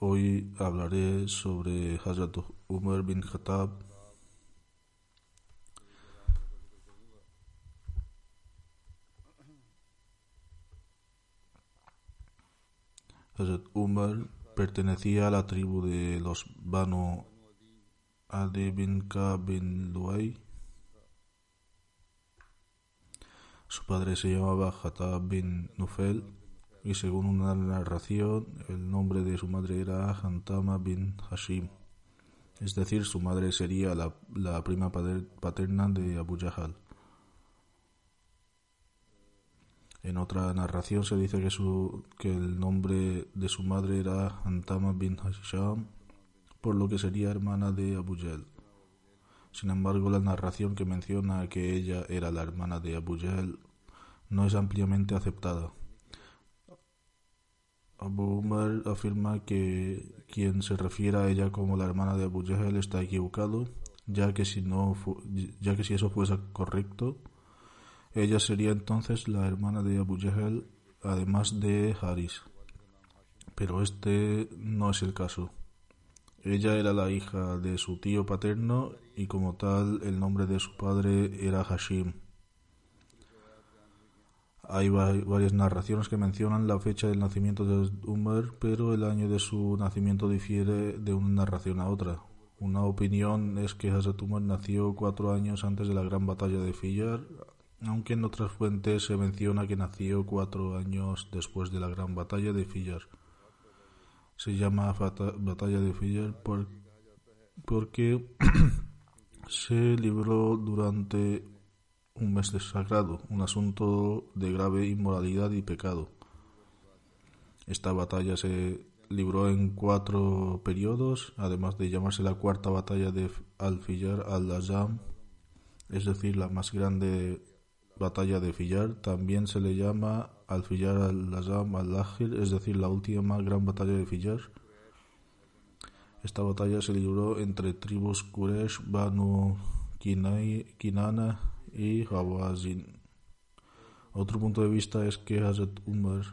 Hoy hablaré sobre Hazrat Umar bin Khattab. Hazrat Umar pertenecía a la tribu de los Banu Adi bin Ka bin Luay. Su padre se llamaba Khattab bin Nufel y según una narración el nombre de su madre era Hantama bin Hashim, es decir, su madre sería la, la prima paterna de Abu Jahal. En otra narración se dice que, su, que el nombre de su madre era Hantama bin Hashim, por lo que sería hermana de Abu Jahl. Sin embargo, la narración que menciona que ella era la hermana de Abu Jahl no es ampliamente aceptada. Abu Umar afirma que quien se refiera a ella como la hermana de Abu Jahl está equivocado, ya que si no ya que si eso fuese correcto, ella sería entonces la hermana de Abu Jahl, además de Haris. Pero este no es el caso. Ella era la hija de su tío paterno y como tal el nombre de su padre era Hashim. Hay varias narraciones que mencionan la fecha del nacimiento de Umar, pero el año de su nacimiento difiere de una narración a otra. Una opinión es que Hazrat Umar nació cuatro años antes de la gran batalla de Fiyar, aunque en otras fuentes se menciona que nació cuatro años después de la gran batalla de Fiyar. Se llama batalla de por, porque se libró durante un mes sagrado, un asunto de grave inmoralidad y pecado. Esta batalla se libró en cuatro periodos, además de llamarse la cuarta batalla de Al-Fiyar al-Azam, es decir, la más grande batalla de Fiyar. También se le llama Al-Fiyar al-Azam al-Akhir, es decir, la última gran batalla de Fiyar. Esta batalla se libró entre tribus Quraysh, Banu Kinana y Hawazin. Otro punto de vista es que Hazrat Umar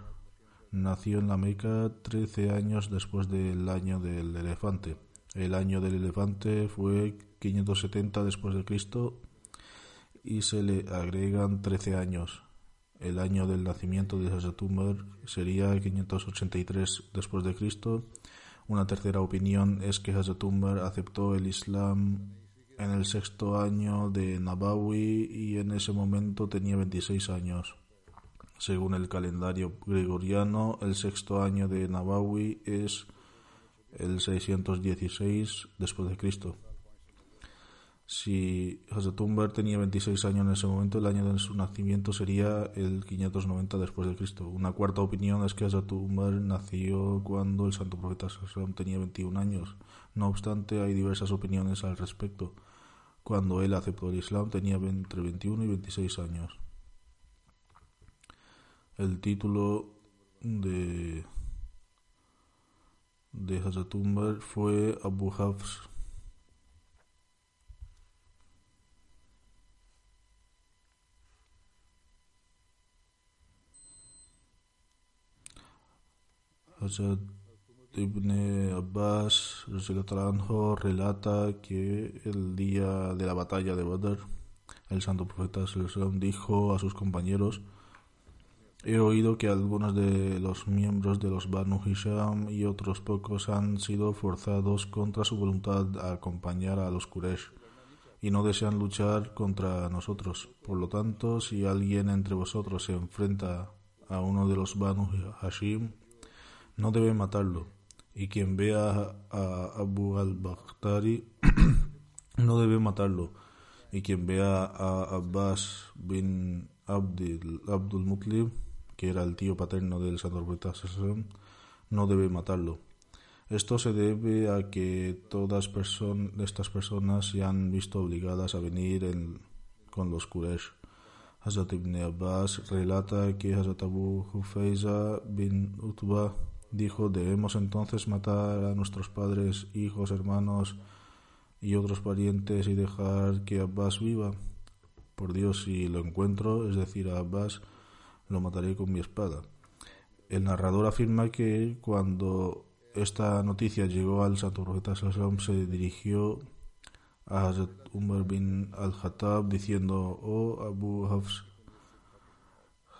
nació en la Meca 13 años después del año del elefante. El año del elefante fue 570 después de Cristo y se le agregan 13 años. El año del nacimiento de Hazrat Umar sería 583 después de Cristo. Una tercera opinión es que Hazrat Umar aceptó el Islam en el sexto año de Nabawi y en ese momento tenía 26 años. Según el calendario gregoriano, el sexto año de Nabawi es el 616 después de Cristo. Si Hazrat Umar tenía 26 años en ese momento, el año de su nacimiento sería el 590 después de Cristo. Una cuarta opinión es que Hazrat Umar nació cuando el santo profeta Sallam tenía 21 años. No obstante, hay diversas opiniones al respecto. Cuando él aceptó el Islam tenía entre 21 y 26 años. El título de, de Hazatumbar fue Abu Hafs. Ibn Abbas relata que el día de la batalla de Badr, el santo profeta dijo a sus compañeros He oído que algunos de los miembros de los Banu Hisham y otros pocos han sido forzados contra su voluntad a acompañar a los Quraysh y no desean luchar contra nosotros. Por lo tanto, si alguien entre vosotros se enfrenta a uno de los Banu Hashim, no debe matarlo. Y quien vea a Abu al-Bakhtari no debe matarlo. Y quien vea a Abbas bin Abdul, Mutlib que era el tío paterno del Santo Profeta no debe matarlo. Esto se debe a que todas estas personas se han visto obligadas a venir con los Quraysh. Hazrat ibn Abbas relata que Hazrat Abu Hufeiza bin Utba dijo debemos entonces matar a nuestros padres, hijos, hermanos y otros parientes y dejar que Abbas viva. Por Dios, si lo encuentro, es decir, a Abbas, lo mataré con mi espada. El narrador afirma que cuando esta noticia llegó al santo profeta se dirigió a Hazrat Umar bin al-Hattab diciendo, oh Abu Hafs,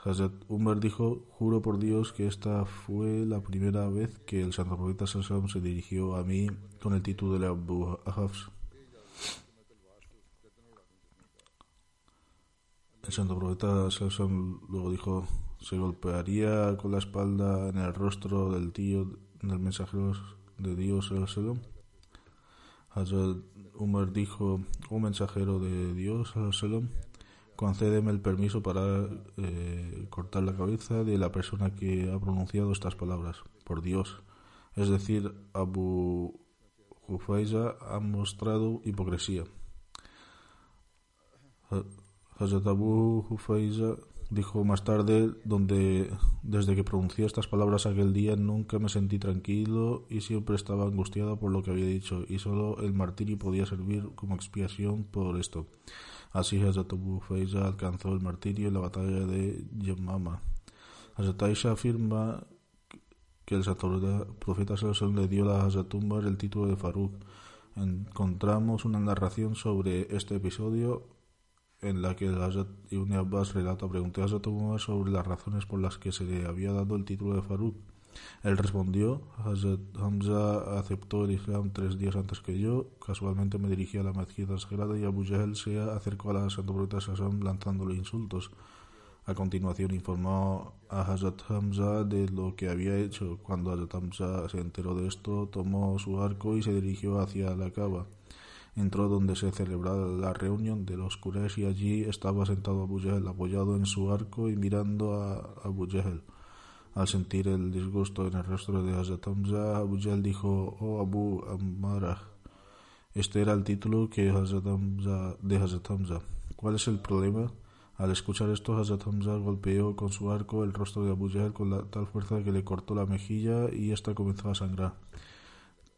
Hazrat Umar dijo, juro por Dios que esta fue la primera vez que el santo profeta se dirigió a mí con el título de Abu Hafs. El santo profeta Salsom luego dijo, se golpearía con la espalda en el rostro del tío del mensajero de Dios. Hazrat Umar dijo, un mensajero de Dios concédeme el permiso para eh, cortar la cabeza de la persona que ha pronunciado estas palabras, por Dios. Es decir, Abu Hufaiza ha mostrado hipocresía. Hazrat Abu Hufaiza dijo más tarde, donde desde que pronuncié estas palabras aquel día nunca me sentí tranquilo y siempre estaba angustiado por lo que había dicho, y solo el martirio podía servir como expiación por esto. Así Hazrat Abu Hufaiza alcanzó el martirio en la batalla de Yamama. Hazrat Aisha afirma que el profeta Salomón le dio a Hazrat Umar el título de Faruk. Encontramos una narración sobre este episodio en la que Hazrat Ibn Abbas relata, pregunté a Hazrat sobre las razones por las que se le había dado el título de Faruk. Él respondió, Hamza aceptó el Islam tres días antes que yo, casualmente me dirigí a la mezquita sagrada y Abu Jahl se acercó a la Santo Profeta Sassam lanzándole insultos. A continuación informó a Hazrat Hamza de lo que había hecho. Cuando Hazrat Hamza se enteró de esto, tomó su arco y se dirigió hacia la cava entró donde se celebraba la reunión de los Quraysh y allí estaba sentado Abu Jahl apoyado en su arco y mirando a Abu Jahl. Al sentir el disgusto en el rostro de Hazrat Hamza, Abu Jahl dijo, oh Abu Ammara, este era el título que Hazrat Hamza, de Hazrat Hamza. ¿Cuál es el problema? Al escuchar esto, Hazrat Hamza golpeó con su arco el rostro de Abu Jahl con tal fuerza que le cortó la mejilla y ésta comenzó a sangrar.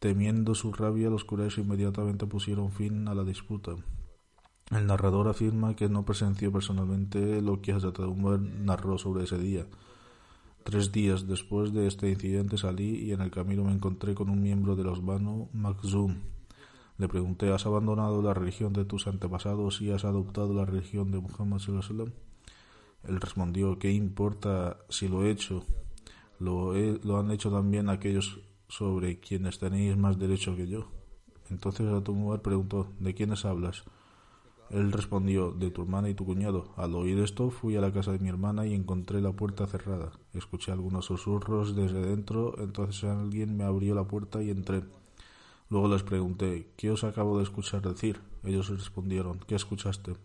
Temiendo su rabia, los Quraysh inmediatamente pusieron fin a la disputa. El narrador afirma que no presenció personalmente lo que Hazrat Umar narró sobre ese día. Tres días después de este incidente salí y en el camino me encontré con un miembro de los Banu Makhzum. Le pregunté, ¿has abandonado la religión de tus antepasados y has adoptado la religión de Muhammad sallallahu Él respondió, ¿qué importa si lo he hecho? Lo, lo han hecho también aquellos sobre quienes tenéis más derecho que yo. Entonces mujer preguntó, ¿de quiénes hablas? Él respondió, de tu hermana y tu cuñado. Al oír esto, fui a la casa de mi hermana y encontré la puerta cerrada. Escuché algunos susurros desde dentro, entonces alguien me abrió la puerta y entré. Luego les pregunté, ¿qué os acabo de escuchar decir? Ellos respondieron, ¿qué escuchaste?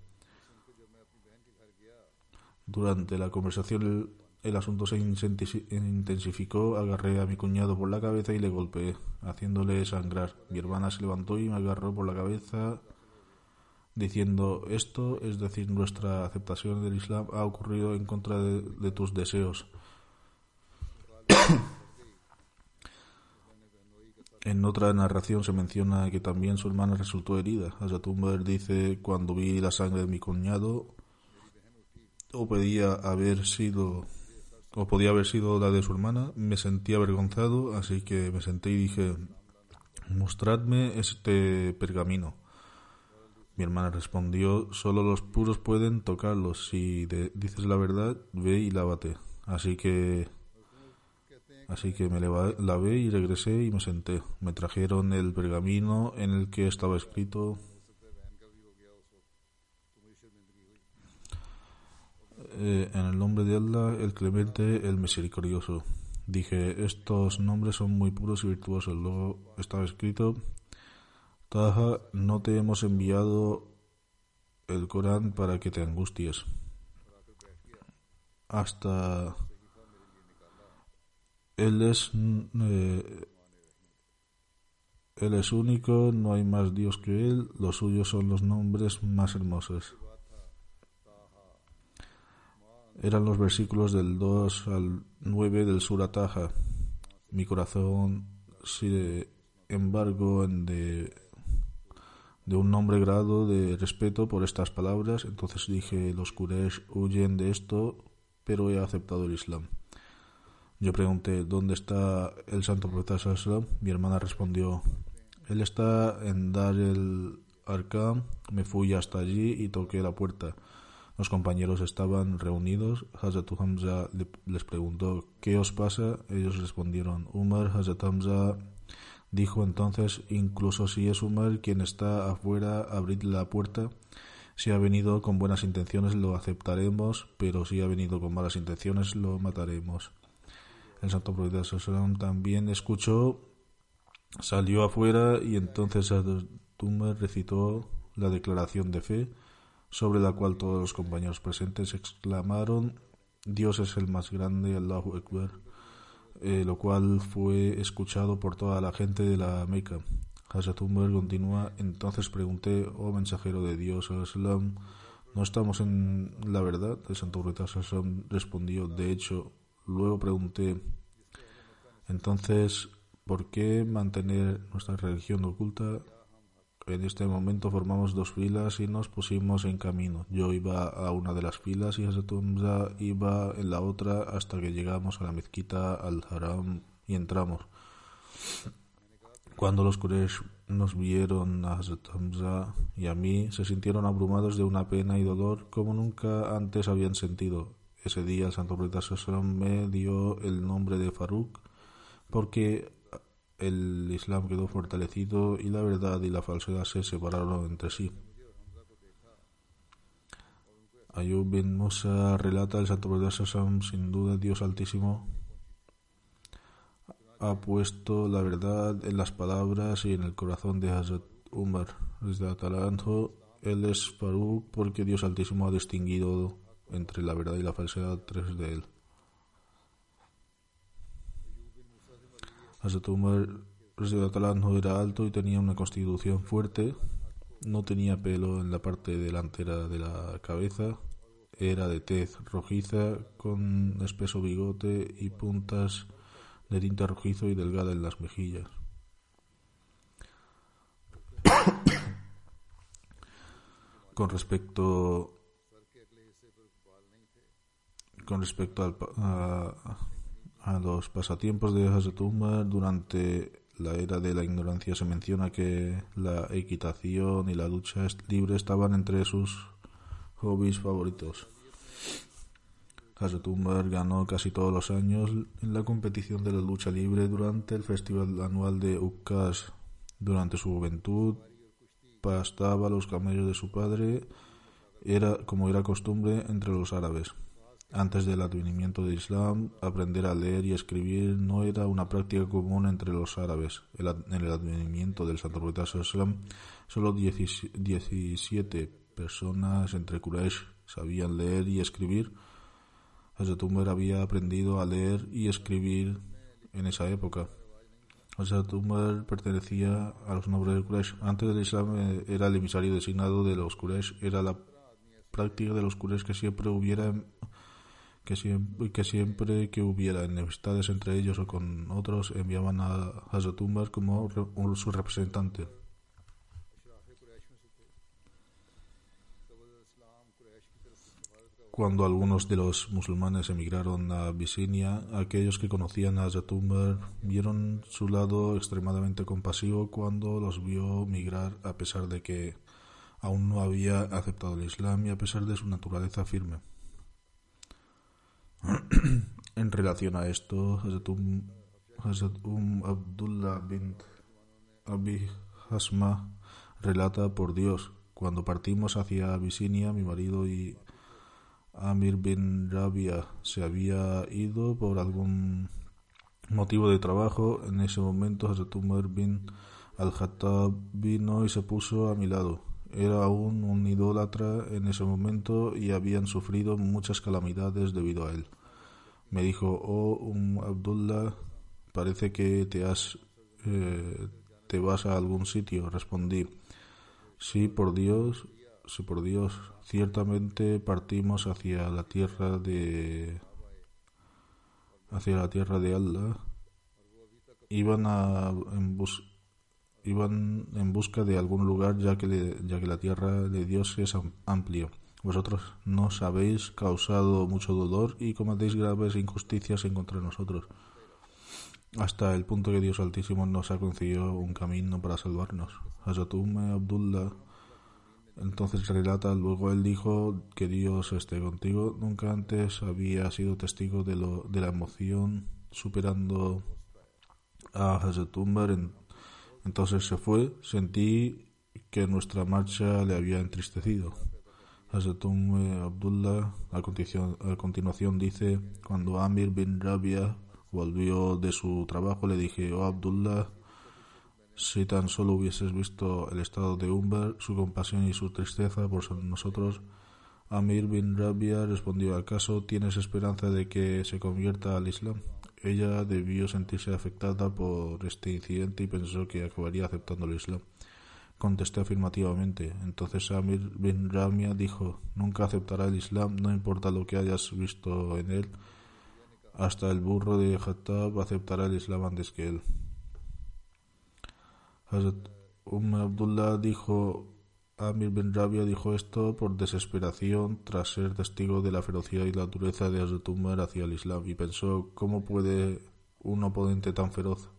Durante la conversación el asunto se intensificó, agarré a mi cuñado por la cabeza y le golpeé, haciéndole sangrar. Mi hermana se levantó y me agarró por la cabeza diciendo esto, es decir, nuestra aceptación del Islam ha ocurrido en contra de, tus deseos. en otra narración se menciona que también su hermana resultó herida. Azatumber dice, cuando vi la sangre de mi cuñado, o pedía haber sido o podía haber sido la de su hermana. Me sentí avergonzado, así que me senté y dije, mostradme este pergamino. Mi hermana respondió, solo los puros pueden tocarlos. Si dices la verdad, ve y lávate. Así que Así que me lavé y regresé y me senté. Me trajeron el pergamino en el que estaba escrito eh, en el nombre de Allah, el clemente, el misericordioso. Dije, estos nombres son muy puros y virtuosos. Luego estaba escrito, Taja, no te hemos enviado el Corán para que te angusties. Hasta él es, eh, él es único, no hay más Dios que Él, los suyos son los nombres más hermosos. Eran los versículos del 2 al 9 del Surataja. Mi corazón, sin embargo, de, de un nombre grado de respeto por estas palabras, entonces dije, los Quraysh huyen de esto, pero he aceptado el Islam. Yo pregunté, ¿dónde está el santo profeta Sallallahu Mi hermana respondió, él está en Dar el Arkham. Me fui hasta allí y toqué la puerta. Los compañeros estaban reunidos. Hazrat Hamza les preguntó, ¿qué os pasa? Ellos respondieron, Umar Hazrat Hamza dijo entonces, incluso si es Umar quien está afuera, abrid la puerta. Si ha venido con buenas intenciones lo aceptaremos, pero si ha venido con malas intenciones lo mataremos. El santo profeta también escuchó, salió afuera y entonces Tumba recitó la declaración de fe, sobre la cual todos los compañeros presentes exclamaron, Dios es el más grande, Allahu Akbar, eh, lo cual fue escuchado por toda la gente de la Meca. Hazrat continúa, entonces pregunté, oh mensajero de Dios, ¿no estamos en la verdad? El santo profeta respondió, de hecho, Luego pregunté, entonces, ¿por qué mantener nuestra religión oculta? En este momento formamos dos filas y nos pusimos en camino. Yo iba a una de las filas y Hazatumza iba en la otra hasta que llegamos a la mezquita al Haram y entramos. Cuando los Quraysh nos vieron a Hazrat y a mí, se sintieron abrumados de una pena y dolor como nunca antes habían sentido. Ese día el santo profeta me dio el nombre de Faruk porque el Islam quedó fortalecido y la verdad y la falsedad se separaron entre sí. Ayub bin Musa relata el santo profeta sin duda Dios Altísimo ha puesto la verdad en las palabras y en el corazón de Hazrat Umar. Desde Atalanto, él es Faruk porque Dios Altísimo ha distinguido entre la verdad y la falsedad tres de él. Hazrat Umar era alto y tenía una constitución fuerte, no tenía pelo en la parte delantera de la cabeza, era de tez rojiza con espeso bigote y puntas de tinta rojizo y delgada en las mejillas. con respecto con respecto a, los pasatiempos de Hazrat Umar, durante la era de la ignorancia se menciona que la equitación y la lucha libre estaban entre sus hobbies favoritos. Hazrat Umar ganó casi todos los años en la competición de la lucha libre durante el festival anual de Ukkas. Durante su juventud pastaba los camellos de su padre, era como era costumbre entre los árabes. Antes del advenimiento del Islam, aprender a leer y escribir no era una práctica común entre los árabes. en el advenimiento del Santo Profeta Islam, solo 17 personas entre Quraysh sabían leer y escribir. Hazrat había aprendido a leer y escribir en esa época. Hazrat pertenecía a los nobles de Quraysh. Antes del Islam eh, era el emisario designado de los Quraysh. Era la práctica de los Quraysh que siempre hubiera que siempre, que hubiera enemistades entre ellos o con otros enviaban a Umar como su representante. Cuando algunos de los musulmanes emigraron a Abisinia, aquellos que conocían a Zatumbar vieron su lado extremadamente compasivo cuando los vio migrar a pesar de que aún no había aceptado el Islam y a pesar de su naturaleza firme. en relación a esto, Hazrat Um Abdullah bin Abi Hasma relata por Dios, cuando partimos hacia Abisinia, mi marido y Amir bin Rabia se había ido por algún motivo de trabajo. En ese momento Hazrat Umar bin al-Khattab vino y se puso a mi lado. Era aún un idólatra en ese momento y habían sufrido muchas calamidades debido a él. Me dijo, oh um Abdullah, parece que te has eh, vas a algún sitio. Respondí, sí, por Dios, sí, por Dios. Ciertamente partimos hacia la tierra de hacia la tierra de Allah. Iban a en iban en busca de algún lugar ya que ya que la tierra de Dios es amplia. Vosotros nos habéis causado mucho dolor y cometéis graves injusticias en contra de nosotros, hasta el punto que Dios Altísimo nos ha concedido un camino para salvarnos. Hazatume Abdullah entonces relata, luego él dijo que Dios esté contigo. Nunca antes había sido testigo de, lo, de la emoción superando a Hazrat Entonces se fue. Sentí que nuestra marcha le había entristecido. Hazrat Abdullah a continuación, a continuación dice, cuando Amir bin Rabia volvió de su trabajo le dije, oh Abdullah, si tan solo hubieses visto el estado de Umber, su compasión y su tristeza por nosotros, Amir bin Rabia respondió, ¿acaso tienes esperanza de que se convierta al Islam? Ella debió sentirse afectada por este incidente y pensó que acabaría aceptando el Islam. Contesté afirmativamente. Entonces Amir bin Rabia dijo, nunca aceptará el Islam, no importa lo que hayas visto en él. Hasta el burro de Khattab aceptará el Islam antes que él. Hazrat Umm Abdullah dijo, Amir bin Rabia dijo esto por desesperación tras ser testigo de la ferocidad y la dureza de Hazrat Umar hacia el Islam y pensó, ¿cómo puede un oponente tan feroz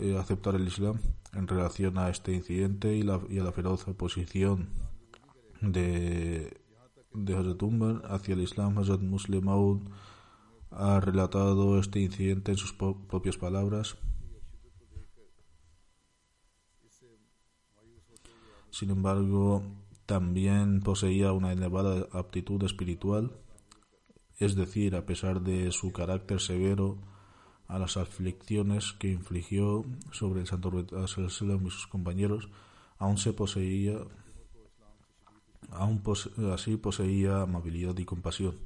eh, aceptar el Islam? En relación a este incidente y, la, y a la feroz oposición de, de Hazrat Umar hacia el Islam, Hazrat Muslim ha relatado este incidente en sus propias palabras. Sin embargo, también poseía una elevada aptitud espiritual, es decir, a pesar de su carácter severo a las aflicciones que infligió sobre el Santo y sus compañeros, aún se poseía, aún así poseía amabilidad y compasión.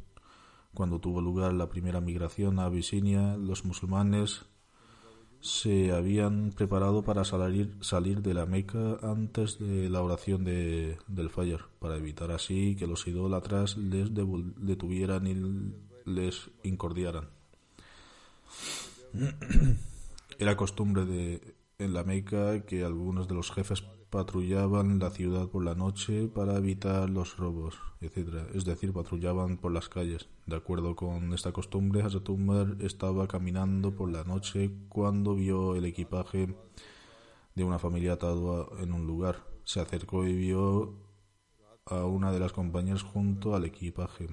Cuando tuvo lugar la primera migración a Abisinia, los musulmanes se habían preparado para salir, salir de la Meca antes de la oración de, del Fajr, para evitar así que los idólatras les detuvieran y les incordiaran. Era costumbre de, en la Meca que algunos de los jefes patrullaban la ciudad por la noche para evitar los robos, etc. Es decir, patrullaban por las calles. De acuerdo con esta costumbre, Hazrat estaba caminando por la noche cuando vio el equipaje de una familia atado en un lugar. Se acercó y vio a una de las compañeras junto al equipaje.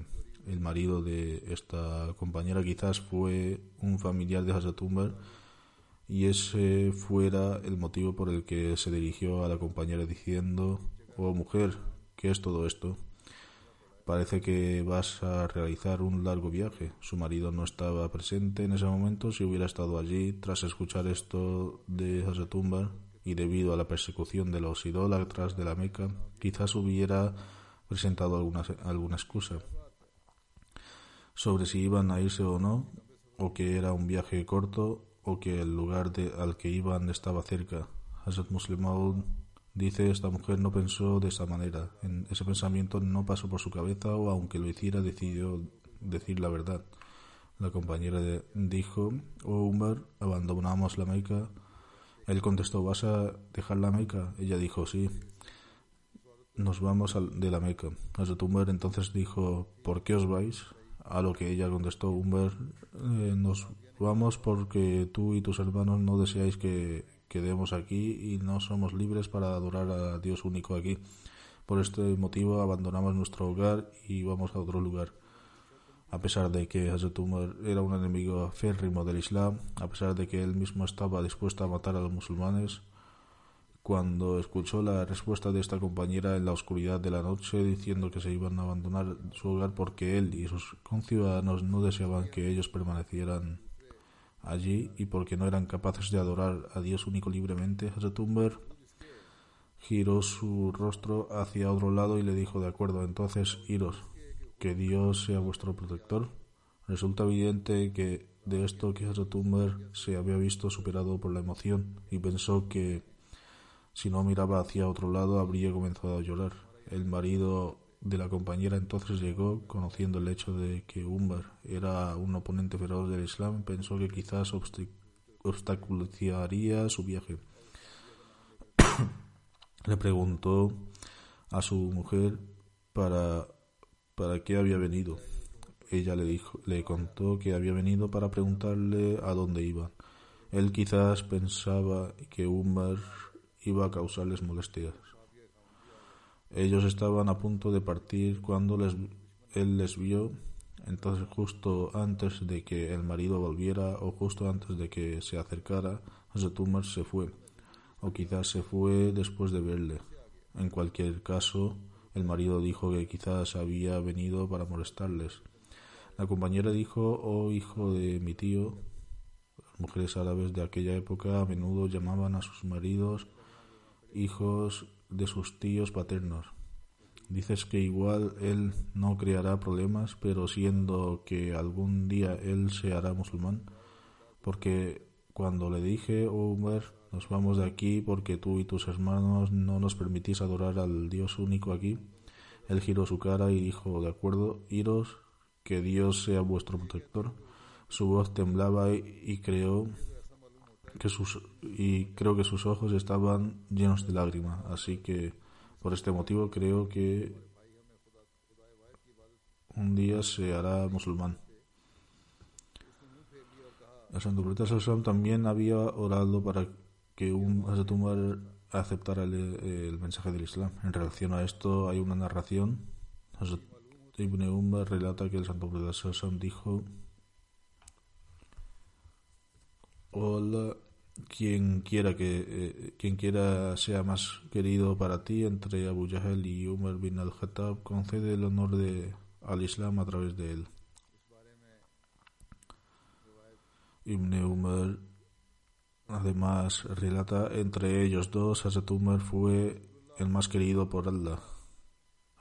El marido de esta compañera quizás fue un familiar de Hazrat y ese fuera el motivo por el que se dirigió a la compañera diciendo, oh mujer, ¿qué es todo esto? Parece que vas a realizar un largo viaje. Su marido no estaba presente en ese momento. Si hubiera estado allí, tras escuchar esto de Hasatumbar y debido a la persecución de los idólatras de la Meca, quizás hubiera presentado alguna, alguna excusa sobre si iban a irse o no, o que era un viaje corto o que el lugar de, al que iban estaba cerca. Hazrat Muslim dice esta mujer no pensó de esa manera. En ese pensamiento no pasó por su cabeza o aunque lo hiciera decidió decir la verdad. La compañera dijo, oh Umar, abandonamos la Meca. Él contestó, ¿vas a dejar la Meca? Ella dijo, sí. nos vamos al- de la Meca. Hazrat Umar entonces dijo, ¿por qué os vais? A lo que ella contestó, Umar, eh, nos vamos porque tú y tus hermanos no deseáis que quedemos aquí y no somos libres para adorar a Dios único aquí. Por este motivo abandonamos nuestro hogar y vamos a otro lugar. A pesar de que Hazrat Umar era un enemigo férrimo del Islam, a pesar de que él mismo estaba dispuesto a matar a los musulmanes, cuando escuchó la respuesta de esta compañera en la oscuridad de la noche diciendo que se iban a abandonar su hogar porque él y sus conciudadanos no deseaban que ellos permanecieran allí y porque no eran capaces de adorar a Dios único libremente, Umar giró su rostro hacia otro lado y le dijo, de acuerdo, entonces iros, que Dios sea vuestro protector. Resulta evidente que de esto que Umar se había visto superado por la emoción y pensó que si no miraba hacia otro lado habría comenzado a llorar. El marido de la compañera entonces llegó, conociendo el hecho de que Umar era un oponente feroz del Islam, pensó que quizás obstaculizaría su viaje. Le preguntó a su mujer para, para qué había venido. Ella le dijo, le contó que había venido para preguntarle a dónde iban. Él quizás pensaba que Umar iba a causarles molestias. Ellos estaban a punto de partir cuando les, él les vio. Entonces, justo antes de que el marido volviera o justo antes de que se acercara, Hazrat Umar se fue. O quizás se fue después de verle. En cualquier caso, el marido dijo que quizás había venido para molestarles. La compañera dijo, oh hijo de mi tío, las mujeres árabes de aquella época a menudo llamaban a sus maridos hijos de sus tíos paternos. Dices que igual él no creará problemas, pero siendo que algún día él se hará musulmán, porque cuando le dije, oh nos vamos de aquí porque tú y tus hermanos no nos permitís adorar al Dios único aquí, él giró su cara y dijo, de acuerdo, iros, que Dios sea vuestro protector. Su voz temblaba y creó que sus y creo que sus ojos estaban llenos de lágrimas, así que por este motivo creo que un día se hará musulmán. El santo profeta Sallallahu también había orado para que un Hazrat Umar aceptara el, mensaje del Islam. En relación a esto hay una narración. Ibn Umar relata que el santo profeta Sallallahu dijo Hola, quien quiera que eh, quien quiera sea más querido para ti entre Abu Jahl y Umar bin al-Khattab, concede el honor de al Islam a través de él. Ibn Umar además relata entre ellos dos Hazrat Umar fue el más querido por Allah.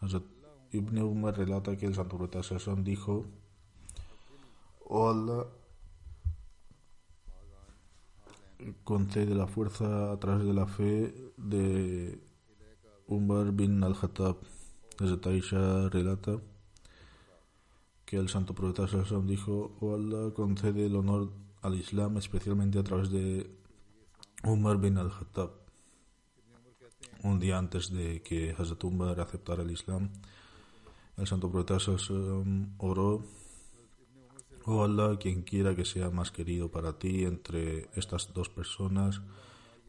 Hazrat Ibn Umar relata que el santo profeta dijo Oh Allah concede la fuerza a través de la fe de Umar bin al-Khattab. Desde Taisha relata que el santo profeta Sallallahu dijo, oh Allah concede el honor al Islam especialmente a través de Umar bin al-Khattab. Un día antes de que Hazrat Umar aceptara el Islam, el santo profeta Sallallahu oró Oh Allah, quien quiera que sea más querido para ti entre estas dos personas,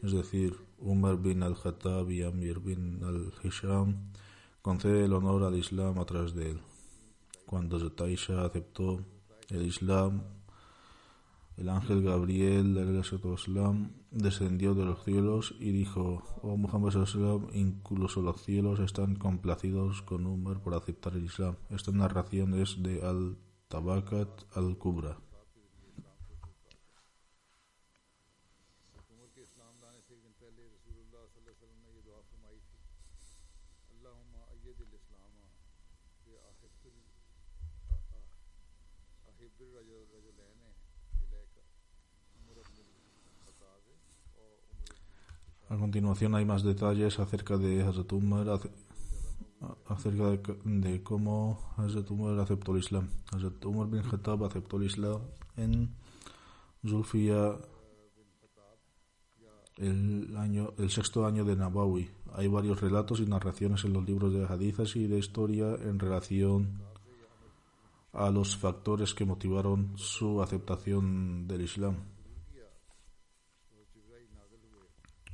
es decir, Umar bin al-Khattab y Amir bin al-Hisham, concede el honor al Islam a través de él. Cuando Zetaisha aceptó el Islam, el ángel Gabriel Islam descendió de los cielos y dijo, Oh Muhammad sallam, incluso los cielos están complacidos con Umar por aceptar el Islam. Esta narración es de al Tabakat al-Kubra. A continuación hay más detalles acerca de Hazrat Umar, acerca de, de cómo Hazrat Umar aceptó el Islam. Hazrat Umar bin Khattab aceptó el Islam en Zulfiya el, año, el sexto año de Nabawi, Hay varios relatos y narraciones en los libros de hadithas y de historia en relación a los factores que motivaron su aceptación del Islam.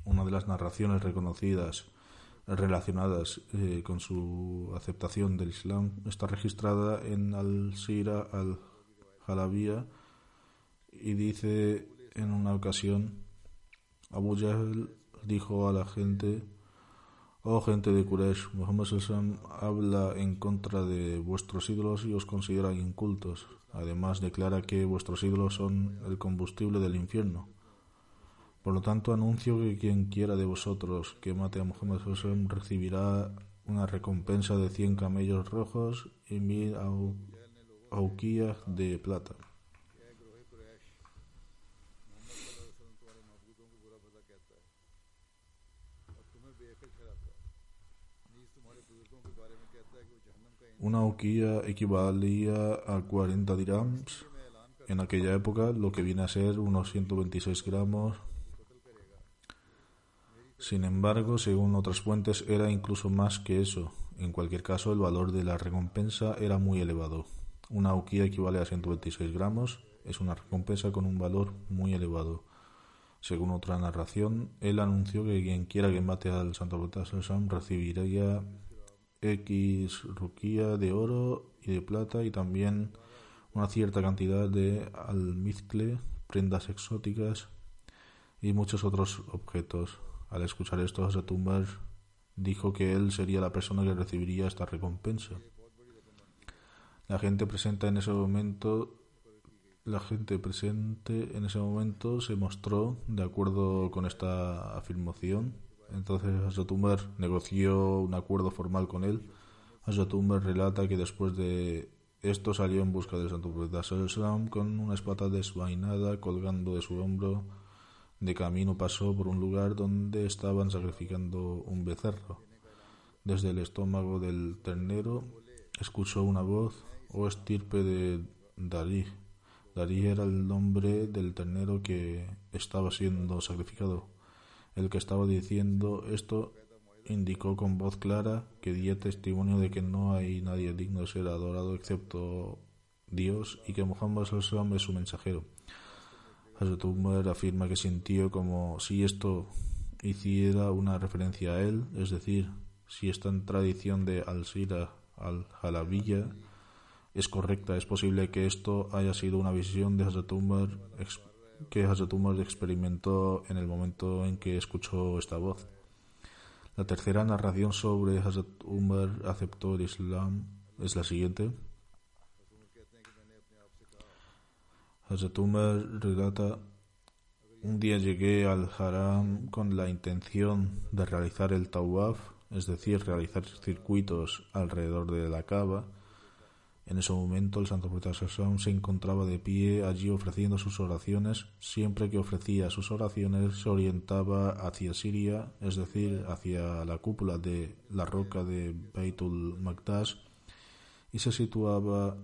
Una de las narraciones reconocidas relacionadas eh, con su aceptación del Islam está registrada en Al-Sira al-Jalabiyah y dice en una ocasión Abu Jahl dijo a la gente Oh gente de Quraysh, Muhammad Sallam habla en contra de vuestros ídolos y os considera incultos. Además declara que vuestros ídolos son el combustible del infierno. Por lo tanto anuncio que quien quiera de vosotros que mate a Muhammad Sallam recibirá una recompensa de cien camellos rojos y mil auquías de plata. Una auquía equivalía a 40 dirhams en aquella época, lo que viene a ser unos 126 gramos. Sin embargo, según otras fuentes, era incluso más que eso. En cualquier caso, el valor de la recompensa era muy elevado. Una auquía equivale a 126 gramos, es una recompensa con un valor muy elevado. Según otra narración, él anunció que quien quiera que mate al Santo Profeta recibiría X ruquía de oro y de plata y también una cierta cantidad de almizcle, prendas exóticas y muchos otros objetos. Al escuchar esto, Hazrat dijo que él sería la persona que recibiría esta recompensa. La gente presente en ese momento la gente presente en ese momento se mostró de acuerdo con esta afirmación entonces Hazrat negoció un acuerdo formal con él. Hazrat relata que después de esto salió en busca del santo profeta Sallam con una espada desvainada colgando de su hombro. De camino pasó por un lugar donde estaban sacrificando un becerro. Desde el estómago del ternero escuchó una voz o oh estirpe de Darí. Darí era el nombre del ternero que estaba siendo sacrificado. El que estaba diciendo esto indicó con voz clara que dio testimonio de que no hay nadie digno de ser adorado excepto Dios y que Muhammad es su mensajero. Hazrat Umar afirma que sintió como si esto hiciera una referencia a él, es decir, si esta tradición de al-Sira al-Jalabiyya es correcta, es posible que esto haya sido una visión de Hazrat Umar que Hazrat Umar experimentó en el momento en que escuchó esta voz. La tercera narración sobre Hazrat Umar aceptó el Islam es la siguiente. Hazrat Umar relata, un día llegué al haram con la intención de realizar el tawaf, es decir, realizar circuitos alrededor de la cava, en ese momento el santo profeta se encontraba de pie allí ofreciendo sus oraciones. Siempre que ofrecía sus oraciones se orientaba hacia Siria, es decir, hacia la cúpula de la roca de Beitul Maqdas y se situaba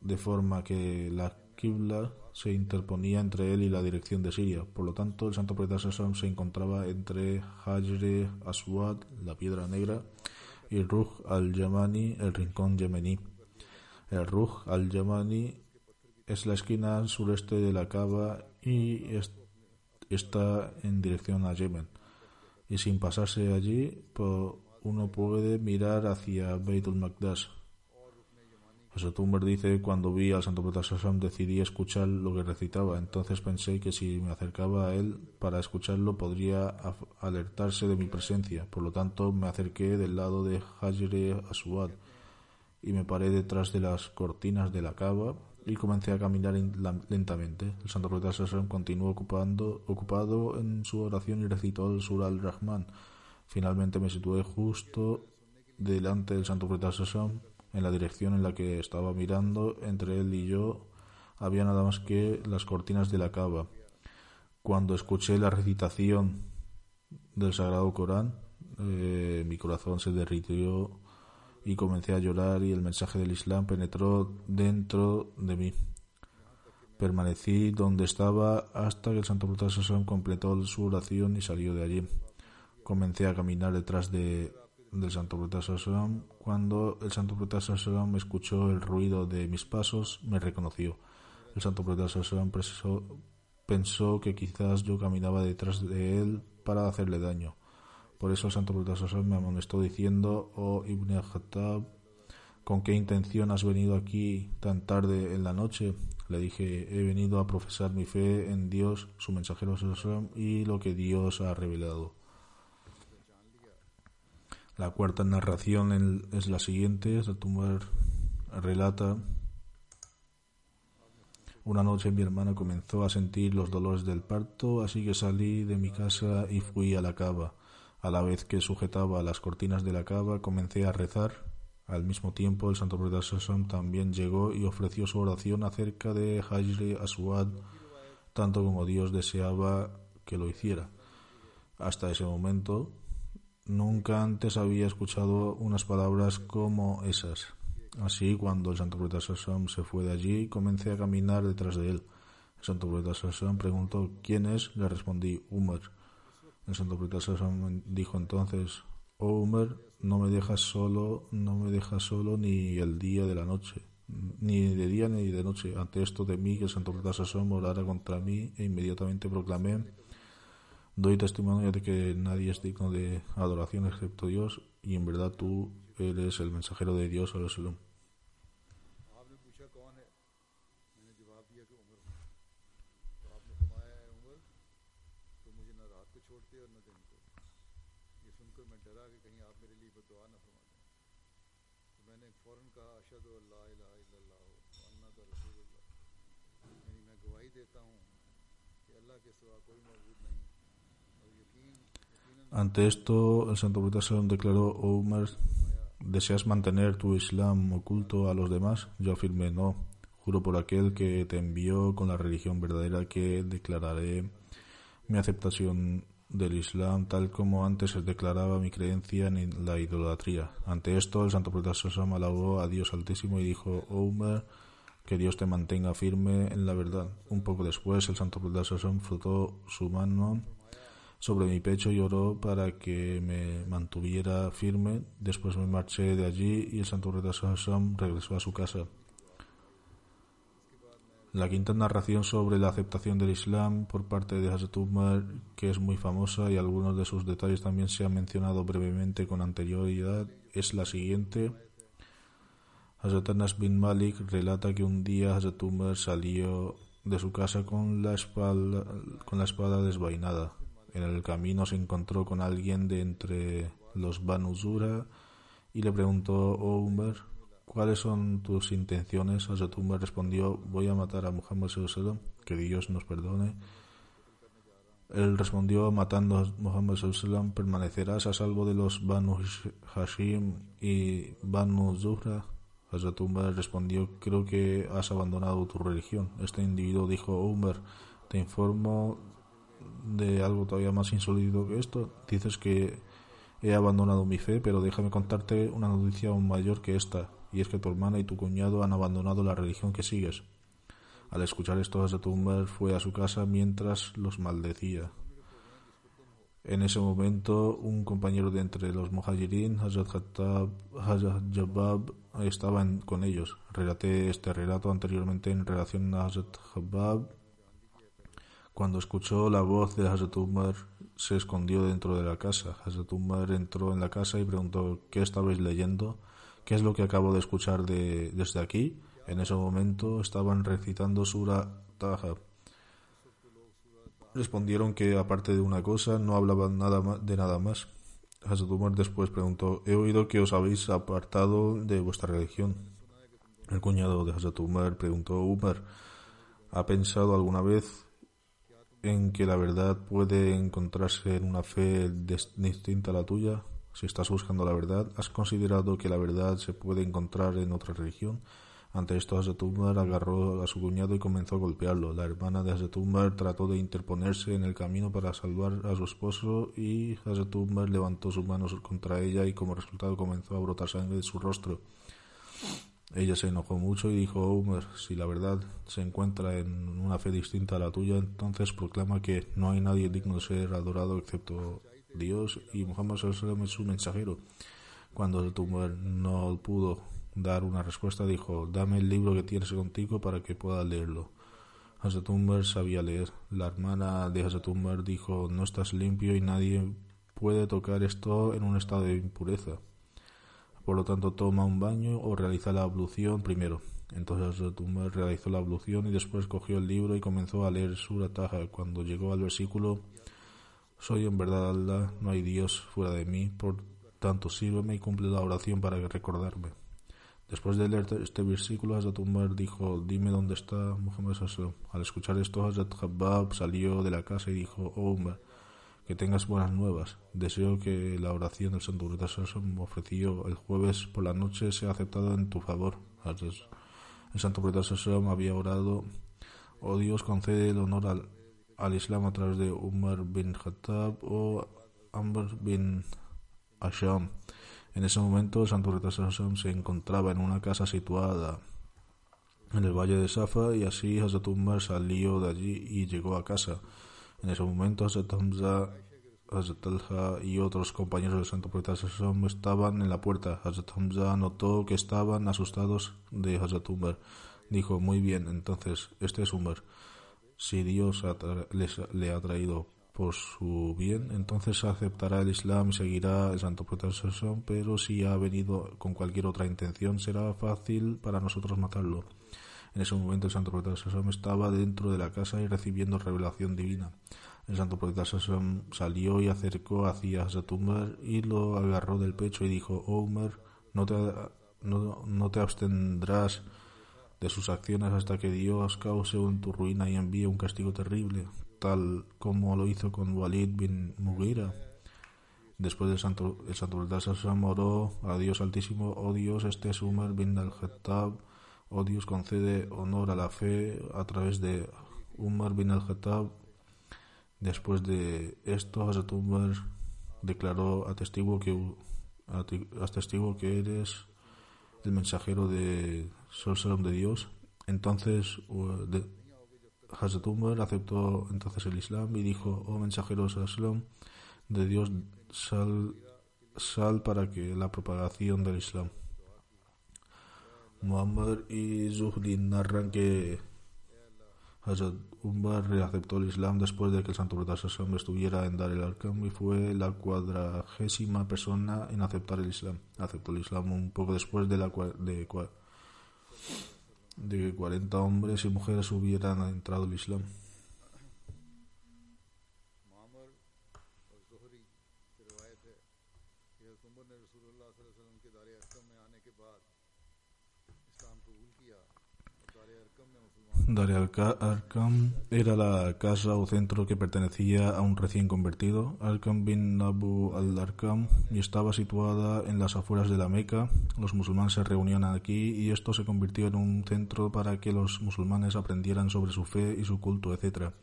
de forma que la Qibla se interponía entre él y la dirección de Siria. Por lo tanto, el santo profeta se encontraba entre Hajre Aswad, la piedra negra, y Ruh al-Yamani, el rincón yemení. El Ruj al-Yamani es la esquina sureste de la cava y está en dirección a Yemen. Y sin pasarse allí, uno puede mirar hacia Beitul Maqdas. Tumber dice, cuando vi al Santo Profeta decidí escuchar lo que recitaba. Entonces pensé que si me acercaba a él para escucharlo podría alertarse de mi presencia. Por lo tanto, me acerqué del lado de Hajre Aswad y me paré detrás de las cortinas de la cava y comencé a caminar lentamente. El santo profeta continuó ocupando, ocupado en su oración y recitó el Sur al-Rahman. Finalmente me situé justo delante del santo profeta en la dirección en la que estaba mirando. Entre él y yo había nada más que las cortinas de la cava. Cuando escuché la recitación del Sagrado Corán, eh, mi corazón se derritió y comencé a llorar y el mensaje del Islam penetró dentro de mí. Permanecí donde estaba hasta que el Santo Profeta completó su oración y salió de allí. comencé a caminar detrás de, del Santo Sallallahu Cuando el Santo Profeta Sallallahu escuchó el ruido de mis pasos, me reconoció. El Santo Profeta Sallallahu pensó, que quizás yo caminaba detrás de él para hacerle daño. Por eso el Santo Profeta Sallallahu me amonestó diciendo, oh Ibn Khattab, ¿con qué intención has venido aquí tan tarde en la noche? Le dije, he venido a profesar mi fe en Dios, su mensajero y lo que Dios ha revelado. La cuarta narración es la siguiente. Zatumar relata, una noche mi hermana comenzó a sentir los dolores del parto, así que salí de mi casa y fui a la cava. A la vez que sujetaba las cortinas de la cava, comencé a rezar al mismo tiempo, el santo profeta Sasson también llegó y ofreció su oración acerca de Hajri Aswad, tanto como Dios deseaba que lo hiciera. Hasta ese momento, nunca antes había escuchado unas palabras como esas. Así, cuando el santo profeta Sasson se fue de allí, comencé a caminar detrás de él. El santo profeta Sasson preguntó ¿Quién es? Le respondí Umar. El santo profeta Sasson dijo entonces Oh Umar, no me dejas solo, no me dejas solo ni el día de la noche, ni de día ni de noche. Ante esto de mí, que el Santo Sasón morara contra mí, e inmediatamente proclamé, doy testimonio de que nadie es digno de adoración excepto Dios, y en verdad tú eres el mensajero de Dios, Salom. Ante esto, el santo profeta declaró, oh Umar, ¿deseas mantener tu Islam oculto a los demás? Yo afirmé, no. Juro por aquel que te envió con la religión verdadera que declararé mi aceptación del Islam tal como antes se declaraba mi creencia en la idolatría. Ante esto, el santo profeta alabó a Dios Altísimo y dijo, oh Umar, que Dios te mantenga firme en la verdad. Un poco después, el santo profeta frotó su mano sobre mi pecho y oró para que me mantuviera firme. Después me marché de allí y el santo Sam regresó a su casa. La quinta narración sobre la aceptación del Islam por parte de Hazrat Umar, que es muy famosa y algunos de sus detalles también se han mencionado brevemente con anterioridad, es la siguiente. Hazrat Anas bin Malik relata que un día Hazrat Umar salió de su casa con la, espalda, con la espada desvainada. En el camino se encontró con alguien de entre los Banuzura y le preguntó, oh ¿cuáles son tus intenciones? Hazrat Umar respondió, voy a matar a Muhammad sallam, que Dios nos perdone. Él respondió, matando a Muhammad sallam, permanecerás a salvo de los Banu Hashim y Banu Zuhra. Hazrat respondió, creo que has abandonado tu religión. Este individuo dijo, oh Umar, te informo de algo todavía más insólito que esto. Dices que he abandonado mi fe, pero déjame contarte una noticia aún mayor que esta, y es que tu hermana y tu cuñado han abandonado la religión que sigues. Al escuchar esto, Hazrat Umar fue a su casa mientras los maldecía. En ese momento, un compañero de entre los muhajirin, Hazrat Khattab, Jabab, estaba con ellos. Relaté este relato anteriormente en relación a Hazrat Jabab cuando escuchó la voz de Hazrat Umar, se escondió dentro de la casa. Hazrat Umar entró en la casa y preguntó, ¿qué estabais leyendo? ¿Qué es lo que acabo de escuchar de, desde aquí? En ese momento estaban recitando Sura Taha. Respondieron que, aparte de una cosa, no hablaban nada de nada más. Hazrat Umar después preguntó, he oído que os habéis apartado de vuestra religión. El cuñado de Hazrat Umar preguntó, Umar, ¿ha pensado alguna vez en que la verdad puede encontrarse en una fe distinta a la tuya? Si estás buscando la verdad, ¿has considerado que la verdad se puede encontrar en otra religión? Ante esto, Hazrat agarró a su cuñado y comenzó a golpearlo. La hermana de Hazrat trató de interponerse en el camino para salvar a su esposo y Hazrat levantó sus manos contra ella y como resultado comenzó a brotar sangre de su rostro. Ella se enojó mucho y dijo, Umar, si la verdad se encuentra en una fe distinta a la tuya, entonces proclama que no hay nadie digno de ser adorado excepto Dios y Muhammad es su mensajero. Cuando Umar no pudo dar una respuesta, dijo, dame el libro que tienes contigo para que pueda leerlo. Hazrat Umar sabía leer. La hermana de Hazrat Umar dijo, no estás limpio y nadie puede tocar esto en un estado de impureza. Por lo tanto, toma un baño o realiza la ablución primero. Entonces Hazrat Umar realizó la ablución y después cogió el libro y comenzó a leer Surah Taha. Cuando llegó al versículo, soy en verdad Allah, no hay Dios fuera de mí, por tanto sírveme y cumple la oración para recordarme. Después de leer este versículo, Hazrat Umar dijo, dime dónde está Muhammad Sallam. Al escuchar esto, Hazrat Habab salió de la casa y dijo, oh que tengas buenas nuevas. Deseo que la oración del Santo Sallam ofreció el jueves por la noche sea aceptada en tu favor. El Santo Sallam había orado, oh Dios, concede el honor al, Islam a través de Umar bin Khattab o Amr bin Asham. En ese momento, el santo Retasasam se encontraba en una casa situada en el valle de Safa y así Hazrat Umar salió de allí y llegó a casa. En ese momento, Hazrat Hamza, Hazrat y otros compañeros del santo profeta estaban en la puerta. Hazrat Hamza notó que estaban asustados de Hazrat Umar. Dijo, muy bien, entonces, este es Umar. Si Dios les, le ha traído por su bien, entonces aceptará el Islam y seguirá el santo profeta pero si ha venido con cualquier otra intención, será fácil para nosotros matarlo. En ese momento el santo profeta estaba dentro de la casa y recibiendo revelación divina. El santo profeta salió y acercó hacia Hazrat y lo agarró del pecho y dijo, oh Umar, no te, no, no te abstendrás de sus acciones hasta que Dios cause en tu ruina y envíe un castigo terrible tal como lo hizo con Walid bin Mughira. Después del santo, el santo Sassam oró a Dios Altísimo, oh Dios, este es Umar bin al-Khattab, oh Dios, concede honor a la fe a través de Umar bin al-Khattab. Después de esto, Hazrat Umar declaró atestigo que, atestigo que eres el mensajero de Sol de Dios. Entonces, de, Hazrat Umar aceptó entonces el Islam y dijo, oh mensajeros Islam de Dios, sal, sal para que la propagación del Islam. Muhammad y Zuhri narran que Hazrat Umar reaceptó el Islam después de que el Santo Profeta estuviera en Dar el Arkam y fue la cuadragésima persona en aceptar el Islam. Aceptó el Islam un poco después de la de, de que 40 hombres y mujeres hubieran entrado al Islam. Dar al-Arkam era la casa o centro que pertenecía a un recién convertido, Arkam bin Abu al-Arkam, y estaba situada en las afueras de la Meca. Los musulmanes se reunían aquí y esto se convirtió en un centro para que los musulmanes aprendieran sobre su fe y su culto, etc.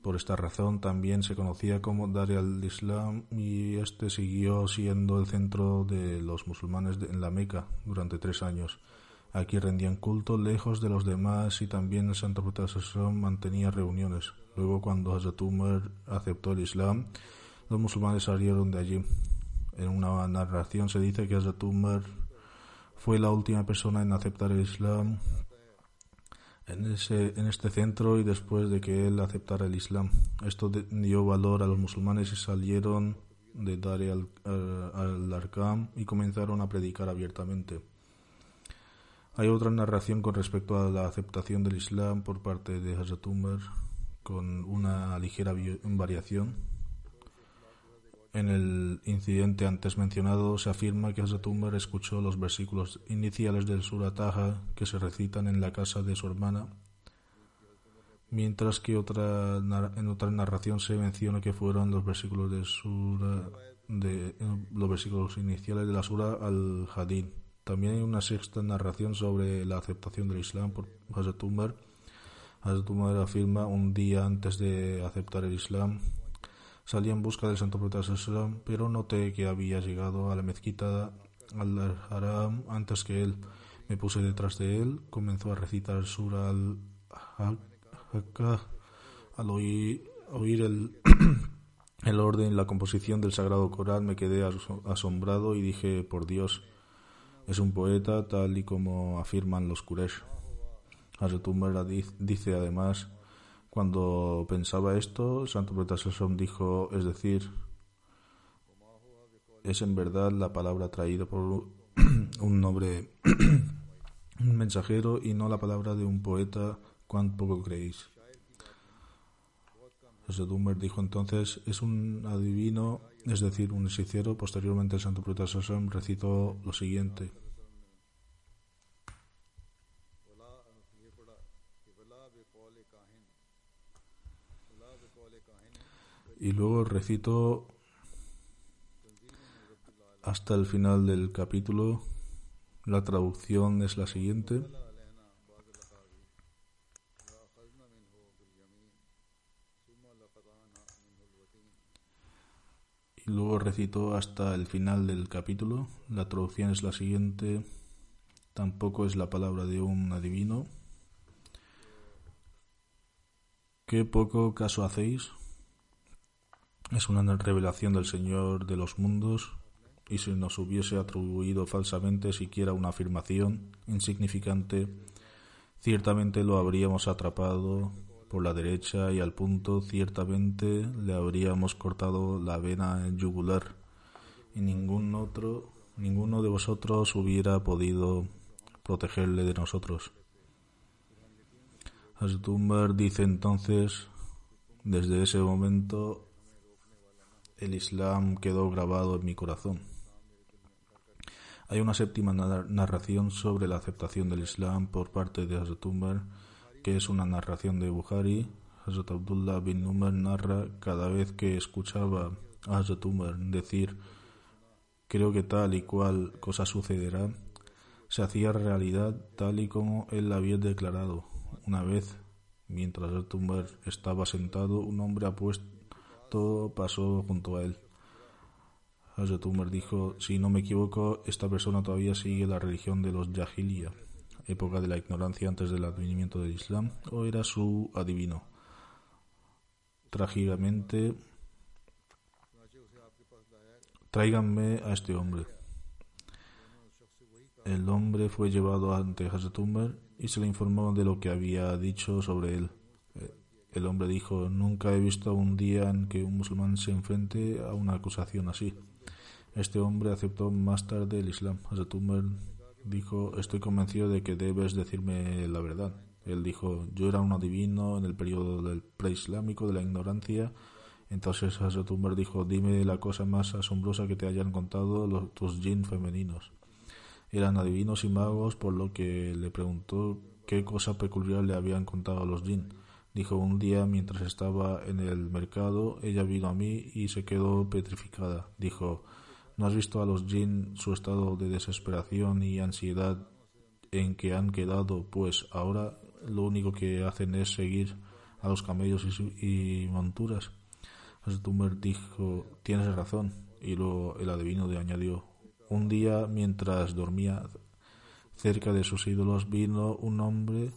Por esta razón también se conocía como Dar al-Islam y este siguió siendo el centro de los musulmanes en la Meca durante tres años. Aquí rendían culto lejos de los demás y también el Santo Profeta mantenía reuniones. Luego, cuando Hazrat Umar aceptó el Islam, los musulmanes salieron de allí. En una narración se dice que Hazrat Umar fue la última persona en aceptar el Islam en, ese, en este centro y después de que él aceptara el Islam. Esto dio valor a los musulmanes y salieron de Dar al-Arkam y comenzaron a predicar abiertamente. Hay otra narración con respecto a la aceptación del Islam por parte de Hazrat Umar con una ligera variación. En el incidente antes mencionado se afirma que Hazrat Umar escuchó los versículos iniciales del Surah Taha que se recitan en la casa de su hermana, mientras que en otra narración se menciona que fueron los versículos de de, los versículos iniciales de la Surah al-Hadid también hay una sexta narración sobre la aceptación del Islam por Hazrat Umar. Hazrat Umar afirma un día antes de aceptar el Islam salí en busca del Santo Profeta pero noté que había llegado a la mezquita al-Haram antes que él. Me puse detrás de él, comenzó a recitar Surah al-Hakka. Al oír, oír el, el orden y la composición del Sagrado Corán me quedé asombrado y dije, por Dios, es un poeta tal y como afirman los Quraysh. Hazrat dice además, cuando pensaba esto, Santo Profeta dijo, es decir, es en verdad la palabra traída por un nombre, un mensajero y no la palabra de un poeta, cuán poco creéis. José dijo entonces, es un adivino, es decir, un hechicero. Posteriormente el santo profeta recitó lo siguiente. Y luego recito hasta el final del capítulo. La traducción es la siguiente. y luego recito hasta el final del capítulo. La traducción es la siguiente. Tampoco es la palabra de un adivino. Qué poco caso hacéis. Es una revelación del Señor de los mundos y si nos hubiese atribuido falsamente siquiera una afirmación insignificante, ciertamente lo habríamos atrapado por la derecha y al punto ciertamente le habríamos cortado la vena yugular y ningún otro, ninguno de vosotros hubiera podido protegerle de nosotros. Astumber dice entonces, desde ese momento el Islam quedó grabado en mi corazón. Hay una séptima narración sobre la aceptación del Islam por parte de Astumber que es una narración de Bukhari. Hazrat Abdullah bin Umar narra cada vez que escuchaba a Hazrat Umar decir creo que tal y cual cosa sucederá, se hacía realidad tal y como él la había declarado. Una vez, mientras Hazrat Umar estaba sentado, un hombre apuesto pasó junto a él. Hazrat Umar dijo, si no me equivoco, esta persona todavía sigue la religión de los Jahiliya época de la ignorancia antes del advenimiento del Islam, o era su adivino. Trágicamente, tráiganme a este hombre. El hombre fue llevado ante Hazrat y se le informó de lo que había dicho sobre él. El hombre dijo, nunca he visto un día en que un musulmán se enfrente a una acusación así. Este hombre aceptó más tarde el Islam. Hazrat Umar dijo, estoy convencido de que debes decirme la verdad. Él dijo, yo era un adivino en el periodo del preislámico de la ignorancia. Entonces Hazrat dijo, dime la cosa más asombrosa que te hayan contado los, tus jinn femeninos. Eran adivinos y magos, por lo que le preguntó qué cosa peculiar le habían contado los jinn. Dijo, un día mientras estaba en el mercado, ella vino a mí y se quedó petrificada. Dijo, ¿No has visto a los jinn su estado de desesperación y ansiedad en que han quedado? Pues ahora lo único que hacen es seguir a los camellos y, monturas. Astumber dijo, tienes razón. Y luego el adivino le añadió, un día mientras dormía cerca de sus ídolos vino un hombre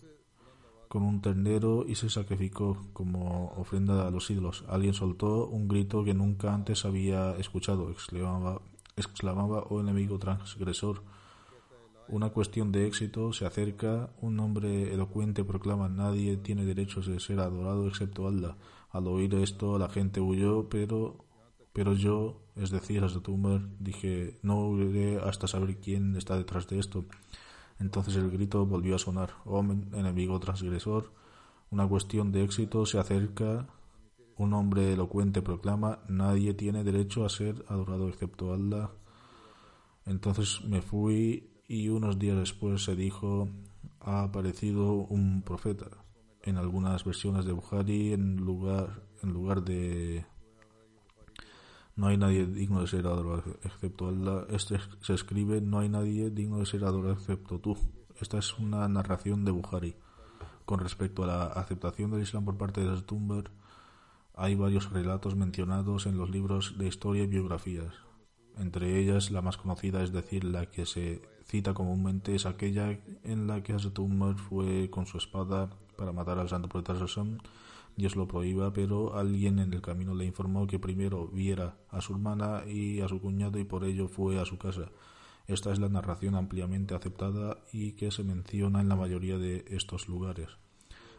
con un ternero y se sacrificó como ofrenda a los ídolos. Alguien soltó un grito que nunca antes había escuchado, exclamaba, exclamaba oh enemigo transgresor. Una cuestión de éxito se acerca, un hombre elocuente proclama nadie tiene derechos de ser adorado excepto Allah. Al oír esto la gente huyó, pero pero yo, es decir, hasta Tumor, dije, no huiré hasta saber quién está detrás de esto. Entonces el grito volvió a sonar. Oh enemigo transgresor, una cuestión de éxito se acerca. Un hombre elocuente proclama, nadie tiene derecho a ser adorado excepto Allah. Entonces me fui y unos días después se dijo, ha aparecido un profeta. En algunas versiones de Bukhari, en lugar, en lugar de no hay nadie digno de ser adorado excepto Allah. Este se escribe, no hay nadie digno de ser adorado excepto tú. Esta es una narración de Bukhari. Con respecto a la aceptación del Islam por parte de Stumber, hay varios relatos mencionados en los libros de historia y biografías. Entre ellas, la más conocida, es decir, la que se cita comúnmente, es aquella en la que Hazrat fue con su espada para matar al santo profeta Dios lo prohíba, pero alguien en el camino le informó que primero viera a su hermana y a su cuñado y por ello fue a su casa. Esta es la narración ampliamente aceptada y que se menciona en la mayoría de estos lugares.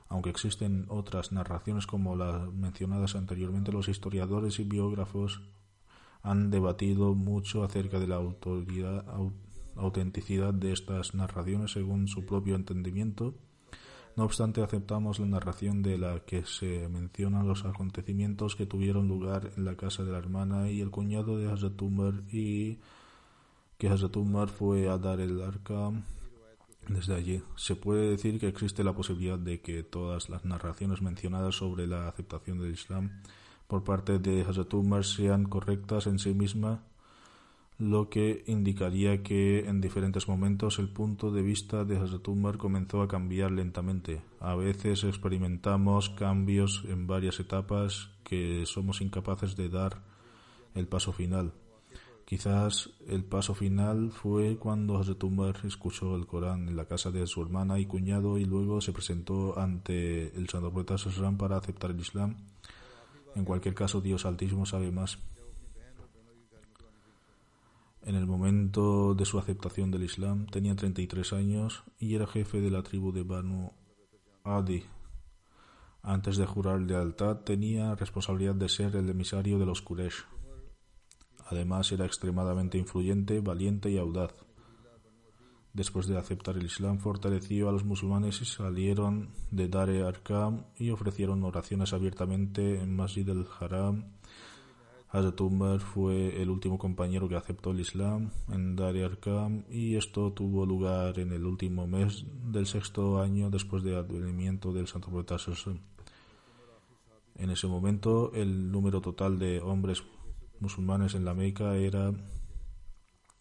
Aunque existen otras narraciones como las mencionadas anteriormente, los historiadores y biógrafos han debatido mucho acerca de la autenticidad de estas narraciones según su propio entendimiento no obstante, aceptamos la narración de la que se mencionan los acontecimientos que tuvieron lugar en la casa de la hermana y el cuñado de Hazrat Umar y que Hazrat Umar fue a dar el arca desde allí. Se puede decir que existe la posibilidad de que todas las narraciones mencionadas sobre la aceptación del Islam por parte de Hazrat Umar sean correctas en sí mismas lo que indicaría que en diferentes momentos el punto de vista de Hazrat Umar comenzó a cambiar lentamente. A veces experimentamos cambios en varias etapas que somos incapaces de dar el paso final. Quizás el paso final fue cuando Hazrat Umar escuchó el Corán en la casa de su hermana y cuñado y luego se presentó ante el Santo Profeta para aceptar el Islam. En cualquier caso, Dios Altísimo sabe más. En el momento de su aceptación del Islam tenía 33 años y era jefe de la tribu de Banu Adi. Antes de jurar lealtad tenía responsabilidad de ser el emisario de los Quraysh. Además era extremadamente influyente, valiente y audaz. Después de aceptar el Islam fortaleció a los musulmanes y salieron de Dar Arkam y ofrecieron oraciones abiertamente en Masjid al-Haram Hazrat Umar fue el último compañero que aceptó el Islam en Dar Arkam y esto tuvo lugar en el último mes del sexto año después del advenimiento del Santo Profeta En ese momento el número total de hombres musulmanes en la Meca era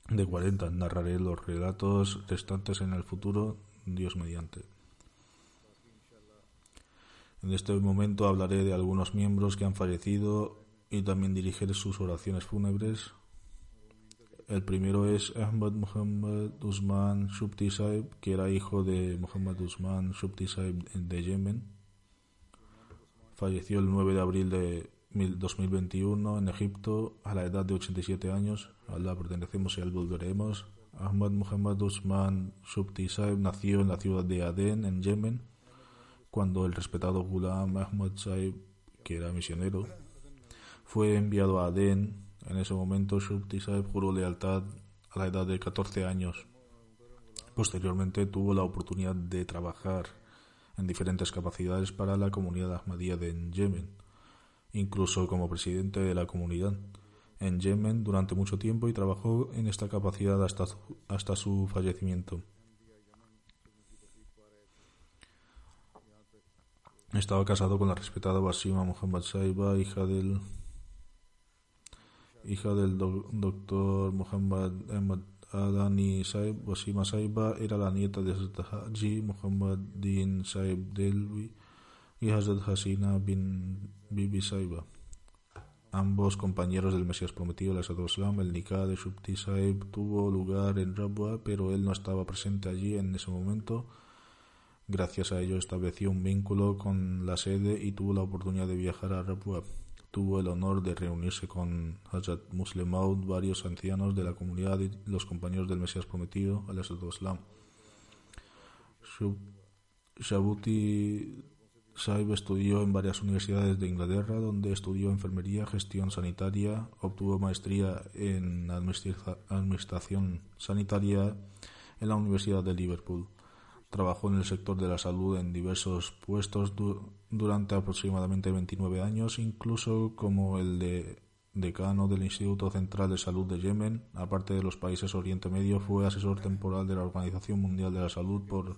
de 40. Narraré los relatos restantes en el futuro, Dios mediante. En este momento hablaré de algunos miembros que han fallecido y también dirigir sus oraciones fúnebres. El primero es Ahmad Muhammad Usman Shubti Saib, que era hijo de Muhammad Usman Shubti Saib de Yemen. Falleció el 9 de abril de 2021 en Egipto a la edad de 87 años. A Allah pertenecemos y al volveremos. Ahmad Muhammad Usman Shubti Saib nació en la ciudad de Aden, en Yemen, cuando el respetado Ghulam Ahmad Saib, que era misionero, fue enviado a Aden. En ese momento, Shubti juró lealtad a la edad de 14 años. Posteriormente tuvo la oportunidad de trabajar en diferentes capacidades para la comunidad ahmadía de Yemen, incluso como presidente de la comunidad en Yemen durante mucho tiempo y trabajó en esta capacidad hasta, hasta su fallecimiento. Estaba casado con la respetada Basima Muhammad Saiba, hija del hija del doctor Muhammad Ahmad Adani Saib, Wasima Saiba, era la nieta de Hazrat Haji Muhammad Din Saib Delvi y Hazrat Hasina bin Bibi Saiba. Ambos compañeros del Mesías prometido, Islam, el Nikah de Shubti Saib tuvo lugar en Rabwa, pero él no estaba presente allí en ese momento. Gracias a ello estableció un vínculo con la sede y tuvo la oportunidad de viajar a Rabwa tuvo el honor de reunirse con Hazrat Muslim Maud, varios ancianos de la comunidad y los compañeros del Mesías prometido, al Islam. Shabuti Saib estudió en varias universidades de Inglaterra, donde estudió enfermería, gestión sanitaria, obtuvo maestría en administración sanitaria en la Universidad de Liverpool. Trabajó en el sector de la salud en diversos puestos durante aproximadamente 29 años, incluso como el de decano del Instituto Central de Salud de Yemen. Aparte de los países Oriente Medio, fue asesor temporal de la Organización Mundial de la Salud por,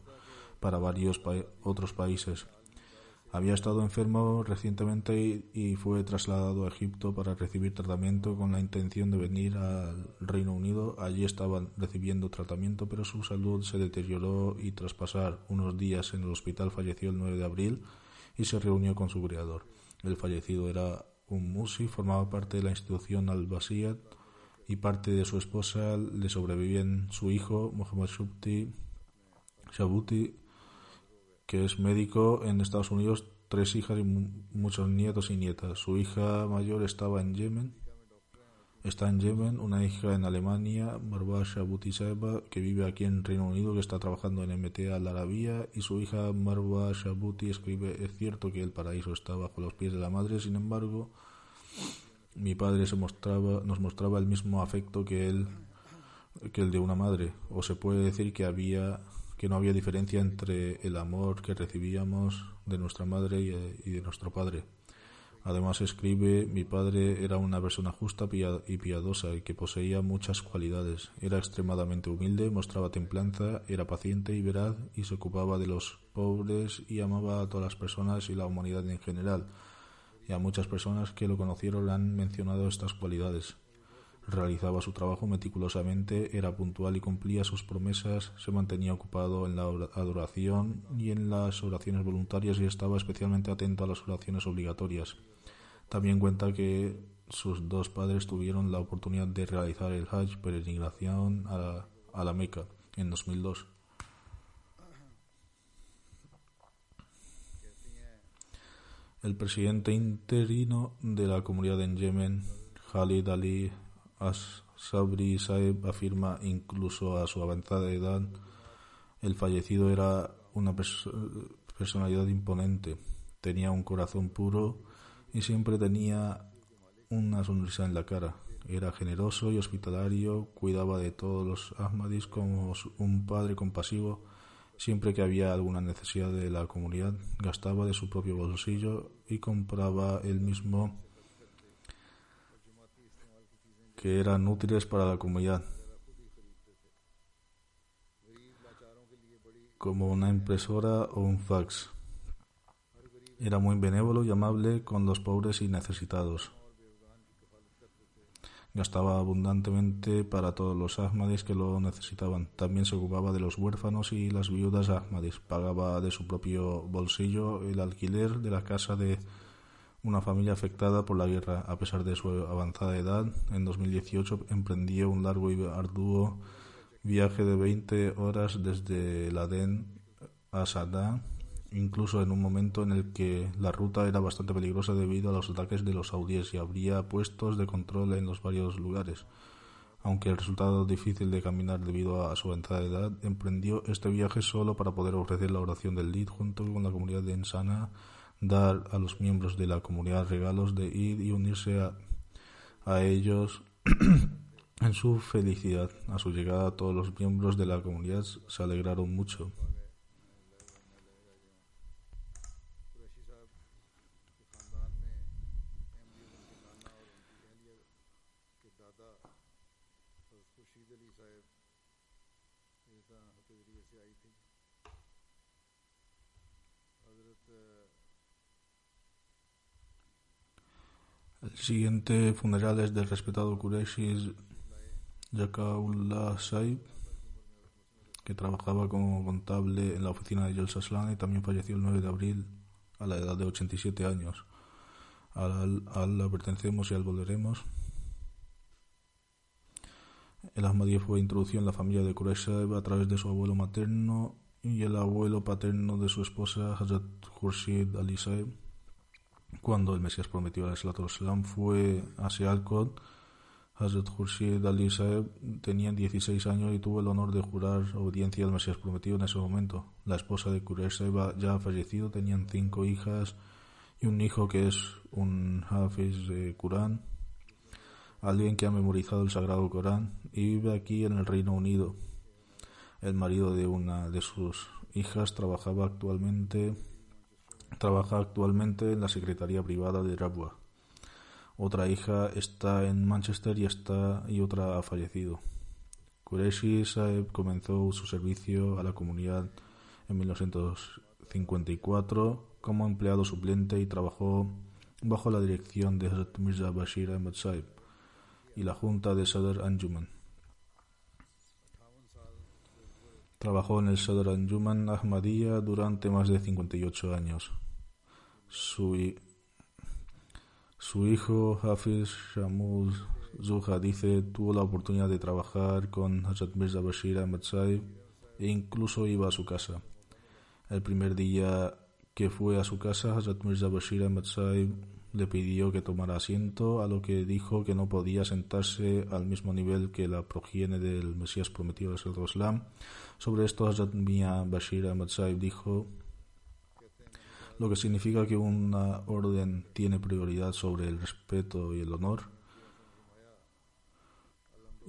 para varios otros países. Había estado enfermo recientemente y, fue trasladado a Egipto para recibir tratamiento con la intención de venir al Reino Unido. Allí estaba recibiendo tratamiento, pero su salud se deterioró y tras pasar unos días en el hospital falleció el 9 de abril y se reunió con su creador. El fallecido era un musi, formaba parte de la institución al-Basiyat y parte de su esposa le sobrevivían su hijo Muhammad Shubti, Shabuti, que es médico en Estados Unidos, tres hijas y muchos nietos y nietas. Su hija mayor estaba en Yemen. Está en Yemen, una hija en Alemania, Marwa Shabuti Saeba, que vive aquí en Reino Unido, que está trabajando en MTA Al Arabia, y su hija Marwa Shabuti escribe, es cierto que el paraíso está bajo los pies de la madre, sin embargo, mi padre se mostraba, nos mostraba el mismo afecto que él que el de una madre, o se puede decir que había que no había diferencia entre el amor que recibíamos de nuestra madre y de nuestro padre. Además escribe, mi padre era una persona justa y piadosa y que poseía muchas cualidades. Era extremadamente humilde, mostraba templanza, era paciente y veraz y se ocupaba de los pobres y amaba a todas las personas y la humanidad en general. Y a muchas personas que lo conocieron le han mencionado estas cualidades. Realizaba su trabajo meticulosamente, era puntual y cumplía sus promesas, se mantenía ocupado en la adoración y en las oraciones voluntarias y estaba especialmente atento a las oraciones obligatorias. También cuenta que sus dos padres tuvieron la oportunidad de realizar el Hajj, peregrinación a la, a la Meca, en 2002. El presidente interino de la comunidad en Yemen, Khalid Ali As-Sabri Saeb afirma incluso a su avanzada edad, el fallecido era una personalidad imponente, tenía un corazón puro y siempre tenía una sonrisa en la cara. Era generoso y hospitalario, cuidaba de todos los Ahmadis como un padre compasivo. Siempre que había alguna necesidad de la comunidad, gastaba de su propio bolsillo y compraba él mismo que eran útiles para la comunidad, como una impresora o un fax. Era muy benévolo y amable con los pobres y necesitados. Gastaba abundantemente para todos los ahmadis que lo necesitaban. También se ocupaba de los huérfanos y las viudas ahmadis. Pagaba de su propio bolsillo el alquiler de la casa de una familia afectada por la guerra. A pesar de su avanzada edad, en 2018 emprendió un largo y arduo viaje de 20 horas desde Laden a Sadá, incluso en un momento en el que la ruta era bastante peligrosa debido a los ataques de los saudíes y habría puestos de control en los varios lugares. Aunque el resultado difícil de caminar debido a su avanzada edad, emprendió este viaje solo para poder ofrecer la oración del Lid junto con la comunidad de Ensana dar a los miembros de la comunidad regalos de ir y unirse a, ellos en su felicidad. A su llegada todos los miembros de la comunidad se alegraron mucho. Siguiente funeral es del respetado Qureshi Yakaullah Saib, que trabajaba como contable en la oficina de Yelsa y también falleció el 9 de abril a la edad de 87 años. Al Allah pertenecemos y al volveremos. El Ahmadiyya fue introducido en la familia de Quraysh a través de su abuelo materno y el abuelo paterno de su esposa Hazrat Khurshid Ali Saib cuando el Mesías prometió al Islam fue a Sialkot, Hazrat Khurshid Ali Saeb tenía 16 años y tuvo el honor de jurar obediencia al Mesías prometido en ese momento. La esposa de Quraysh ya ha fallecido, tenían cinco hijas y un hijo que es un Hafiz de Corán, alguien que ha memorizado el Sagrado Corán y vive aquí en el Reino Unido. El marido de una de sus hijas trabajaba actualmente Trabaja actualmente en la secretaría privada de Rabwa. Otra hija está en Manchester y, está, y otra ha fallecido. Qureshi Saeb comenzó su servicio a la comunidad en 1954 como empleado suplente y trabajó bajo la dirección de Mirza Bashir Ahmad Saeb y la junta de Sadr Anjuman. Trabajó en el Sadr Anjuman Ahmadiyya durante más de 58 años. Su, hijo Hafiz Shamuz Zuha dice tuvo la oportunidad de trabajar con Hazrat Mirza Bashir Ahmad e incluso iba a su casa. El primer día que fue a su casa, Hazrat Mirza Bashir Ahmad le pidió que tomara asiento, a lo que dijo que no podía sentarse al mismo nivel que la progenie del Mesías prometido del Islam. Sobre esto, Hazrat Mia Bashir Ahmad Saib dijo lo que significa que una orden tiene prioridad sobre el respeto y el honor.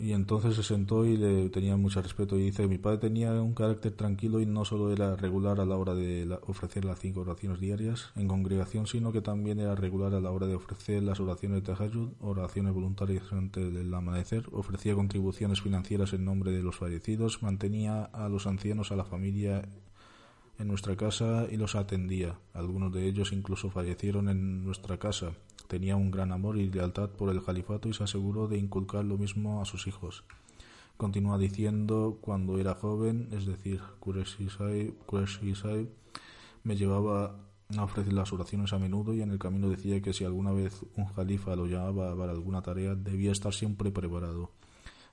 Y entonces se sentó y le tenía mucho respeto. Y dice, mi padre tenía un carácter tranquilo y no solo era regular a la hora de ofrecer las cinco oraciones diarias en congregación, sino que también era regular a la hora de ofrecer las oraciones de Tahajjud, oraciones voluntarias antes del amanecer, ofrecía contribuciones financieras en nombre de los fallecidos, mantenía a los ancianos, a la familia en nuestra casa y los atendía. Algunos de ellos incluso fallecieron en nuestra casa tenía un gran amor y lealtad por el califato y se aseguró de inculcar lo mismo a sus hijos. Continúa diciendo, cuando era joven, es decir, Qureshi Saib, me llevaba a ofrecer las oraciones a menudo y en el camino decía que si alguna vez un califa lo llamaba para alguna tarea debía estar siempre preparado.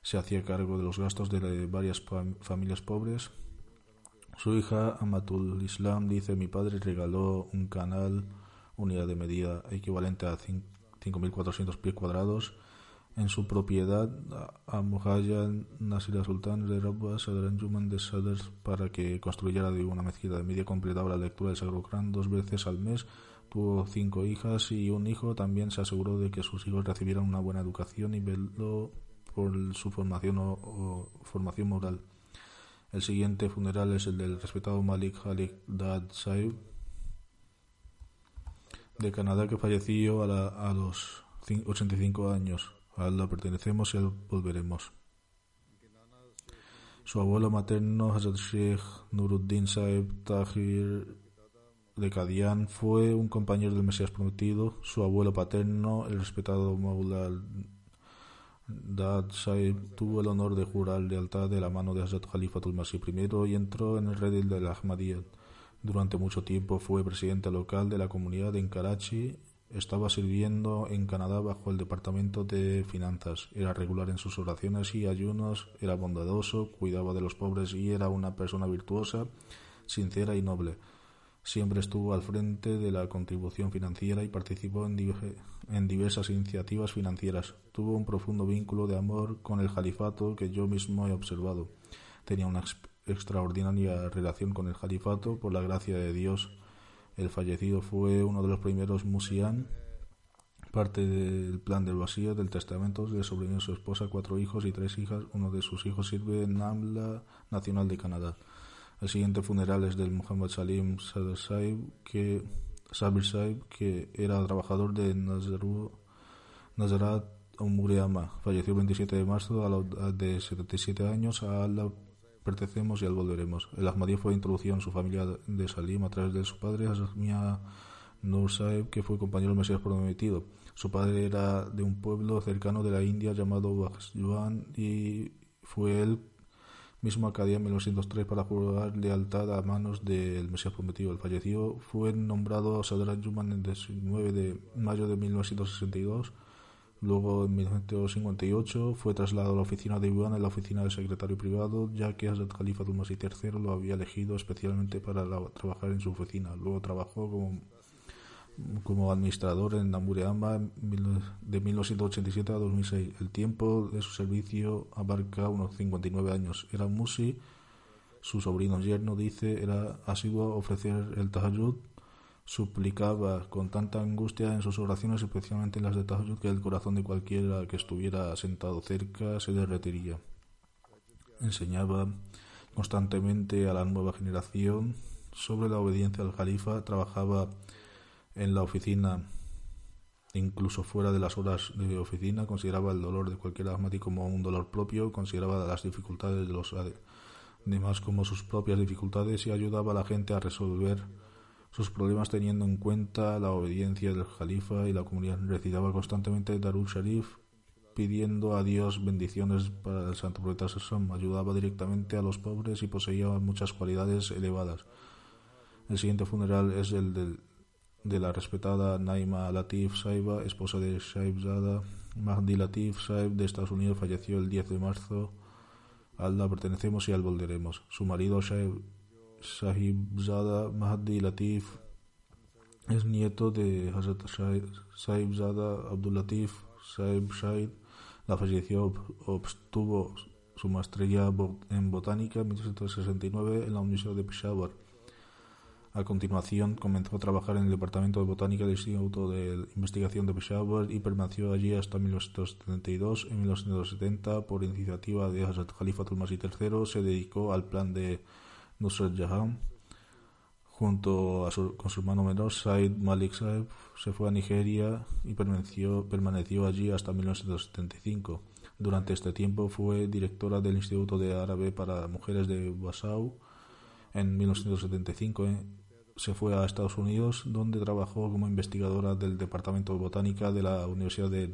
Se hacía cargo de los gastos de varias familias pobres. Su hija Amatul Islam dice mi padre regaló un canal unidad de medida equivalente a 5.400 pies cuadrados en su propiedad a Muhayyan Nasir Sultan de Rabba Sadranjuman de Sadrs para que construyera una mezquita de media completaba la lectura del Sagro Corán dos veces al mes. Tuvo cinco hijas y un hijo. También se aseguró de que sus hijos recibieran una buena educación y veló por su formación o, formación moral. El siguiente funeral es el del respetado Malik Halik Dad Saib, de Canadá que falleció a, los 85 años. A él pertenecemos y a él volveremos. Su abuelo materno, Hazrat Sheikh Nuruddin Saeb Tahir de Kadian, fue un compañero del Mesías prometido. Su abuelo paterno, el respetado Maula Dad Saeb, tuvo el honor de jurar lealtad de la mano de Hazrat Khalifatul Masih I y entró en el redil del Ahmadiyyah. Durante mucho tiempo fue presidente local de la comunidad en Karachi. Estaba sirviendo en Canadá bajo el Departamento de Finanzas. Era regular en sus oraciones y ayunos, era bondadoso, cuidaba de los pobres y era una persona virtuosa, sincera y noble. Siempre estuvo al frente de la contribución financiera y participó en, diversas iniciativas financieras. Tuvo un profundo vínculo de amor con el califato que yo mismo he observado. Tenía una extraordinaria relación con el califato. Por la gracia de Dios, el fallecido fue uno de los primeros musián, parte del plan del vacío del testamento. Le sobrevivió su esposa, cuatro hijos y tres hijas. Uno de sus hijos sirve en NAMLA Nacional de Canadá. El siguiente funeral es del Muhammad Salim Sadr Saib, que, Sabir Saib, que era trabajador de Nazarat Umuriama. Falleció el 27 de marzo a la de 77 años. A la pertenecemos y al volveremos. El Ahmadiyya fue introducido en su familia de Salim a través de su padre, Azmia Nur Saeb, que fue compañero del Mesías prometido. Su padre era de un pueblo cercano de la India llamado Bajjuan y fue él mismo acadía en 1903 para jurar lealtad a manos del Mesías prometido. El fallecido fue nombrado Sadra Yuman el 19 de mayo de 1962 Luego, en 1958, fue trasladado a la oficina de Iván en la oficina de secretario privado, ya que Hazrat Khalifa Dumasi III lo había elegido especialmente para trabajar en su oficina. Luego trabajó como, como administrador en Nambureamba de 1987 a 2006. El tiempo de su servicio abarca unos 59 años. Era Musi, su sobrino yerno, dice, era asiduo ofrecer el tahajjud suplicaba con tanta angustia en sus oraciones, especialmente en las de Tahajjud, que el corazón de cualquiera que estuviera sentado cerca se derretiría. Enseñaba constantemente a la nueva generación sobre la obediencia al califa, trabajaba en la oficina incluso fuera de las horas de oficina, consideraba el dolor de cualquier asmático como un dolor propio, consideraba las dificultades de los demás como sus propias dificultades y ayudaba a la gente a resolver sus problemas teniendo en cuenta la obediencia del califa y la comunidad. Recitaba constantemente Darul Sharif pidiendo a Dios bendiciones para el santo profeta Sassam. Ayudaba directamente a los pobres y poseía muchas cualidades elevadas. El siguiente funeral es el de la respetada Naima Latif Saiba, esposa de Zada. Mahdi Latif Saib de Estados Unidos falleció el 10 de marzo. Al la pertenecemos y al volveremos. Su marido Saib Sahibzada Mahdi Latif Es nieto de Hazrat Saib Zada Abdulatif Saib Shaid. La falleció, obtuvo su maestría en botánica en 1969 en la Universidad de Peshawar. A continuación comenzó a trabajar en el Departamento de Botánica del Instituto de Investigación de Peshawar y permaneció allí hasta 1972. En 1970, por iniciativa de Hazrat Khalifatul Masih III, se dedicó al plan de Nusrat Jahan Junto a su, con su hermano menor, Said Malik Saeb, se fue a Nigeria y permaneció, permaneció allí hasta 1975. Durante este tiempo fue directora del Instituto de Árabe para Mujeres de Basau. En 1975 eh, se fue a Estados Unidos, donde trabajó como investigadora del Departamento de Botánica de la Universidad de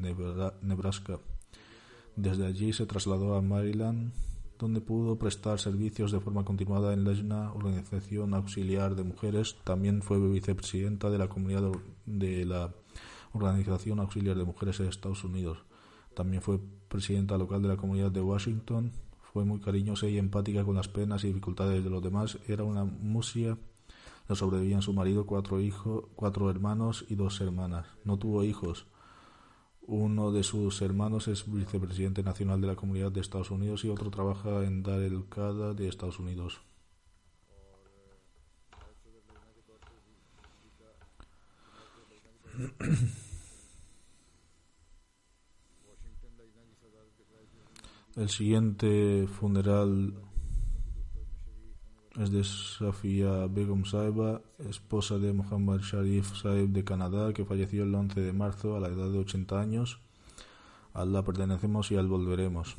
Nebraska. Desde allí se trasladó a Maryland, donde pudo prestar servicios de forma continuada en la organización auxiliar de mujeres. También fue vicepresidenta de la comunidad de la Organización Auxiliar de Mujeres de Estados Unidos. También fue presidenta local de la comunidad de Washington. Fue muy cariñosa y empática con las penas y dificultades de los demás. Era una musia. Le sobrevivían su marido, cuatro hijos, cuatro hermanos y dos hermanas. No tuvo hijos. Uno de sus hermanos es vicepresidente nacional de la Comunidad de Estados Unidos y otro trabaja en Dar el Qada de Estados Unidos. El siguiente funeral es de Safia Begum Saiba, esposa de Muhammad Sharif Saib de Canadá, que falleció el 11 de marzo a la edad de 80 años. A Allah pertenecemos y al volveremos.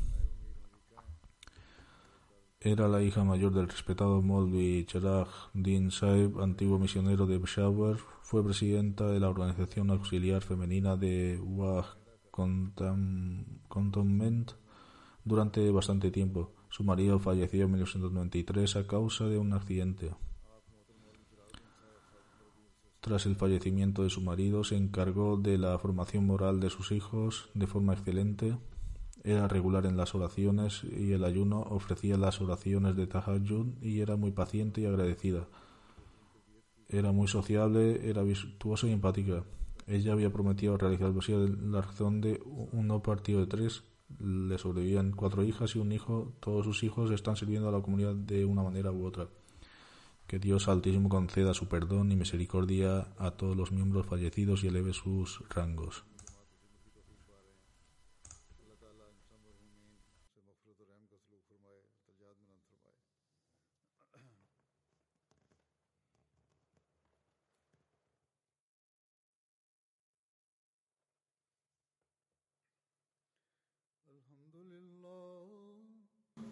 Era la hija mayor del respetado Molvi Cherag Din Saib, antiguo misionero de Peshawar. Fue presidenta de la organización auxiliar femenina de Wah durante bastante tiempo. Su marido falleció en 1993 a causa de un accidente. Tras el fallecimiento de su marido, se encargó de la formación moral de sus hijos de forma excelente. Era regular en las oraciones y el ayuno, ofrecía las oraciones de Tahajjud y era muy paciente y agradecida. Era muy sociable, era virtuosa y empática. Ella había prometido realizar la razón de uno partido de tres le sobrevivían cuatro hijas y un hijo. Todos sus hijos están sirviendo a la comunidad de una manera u otra. Que Dios Altísimo conceda su perdón y misericordia a todos los miembros fallecidos y eleve sus rangos.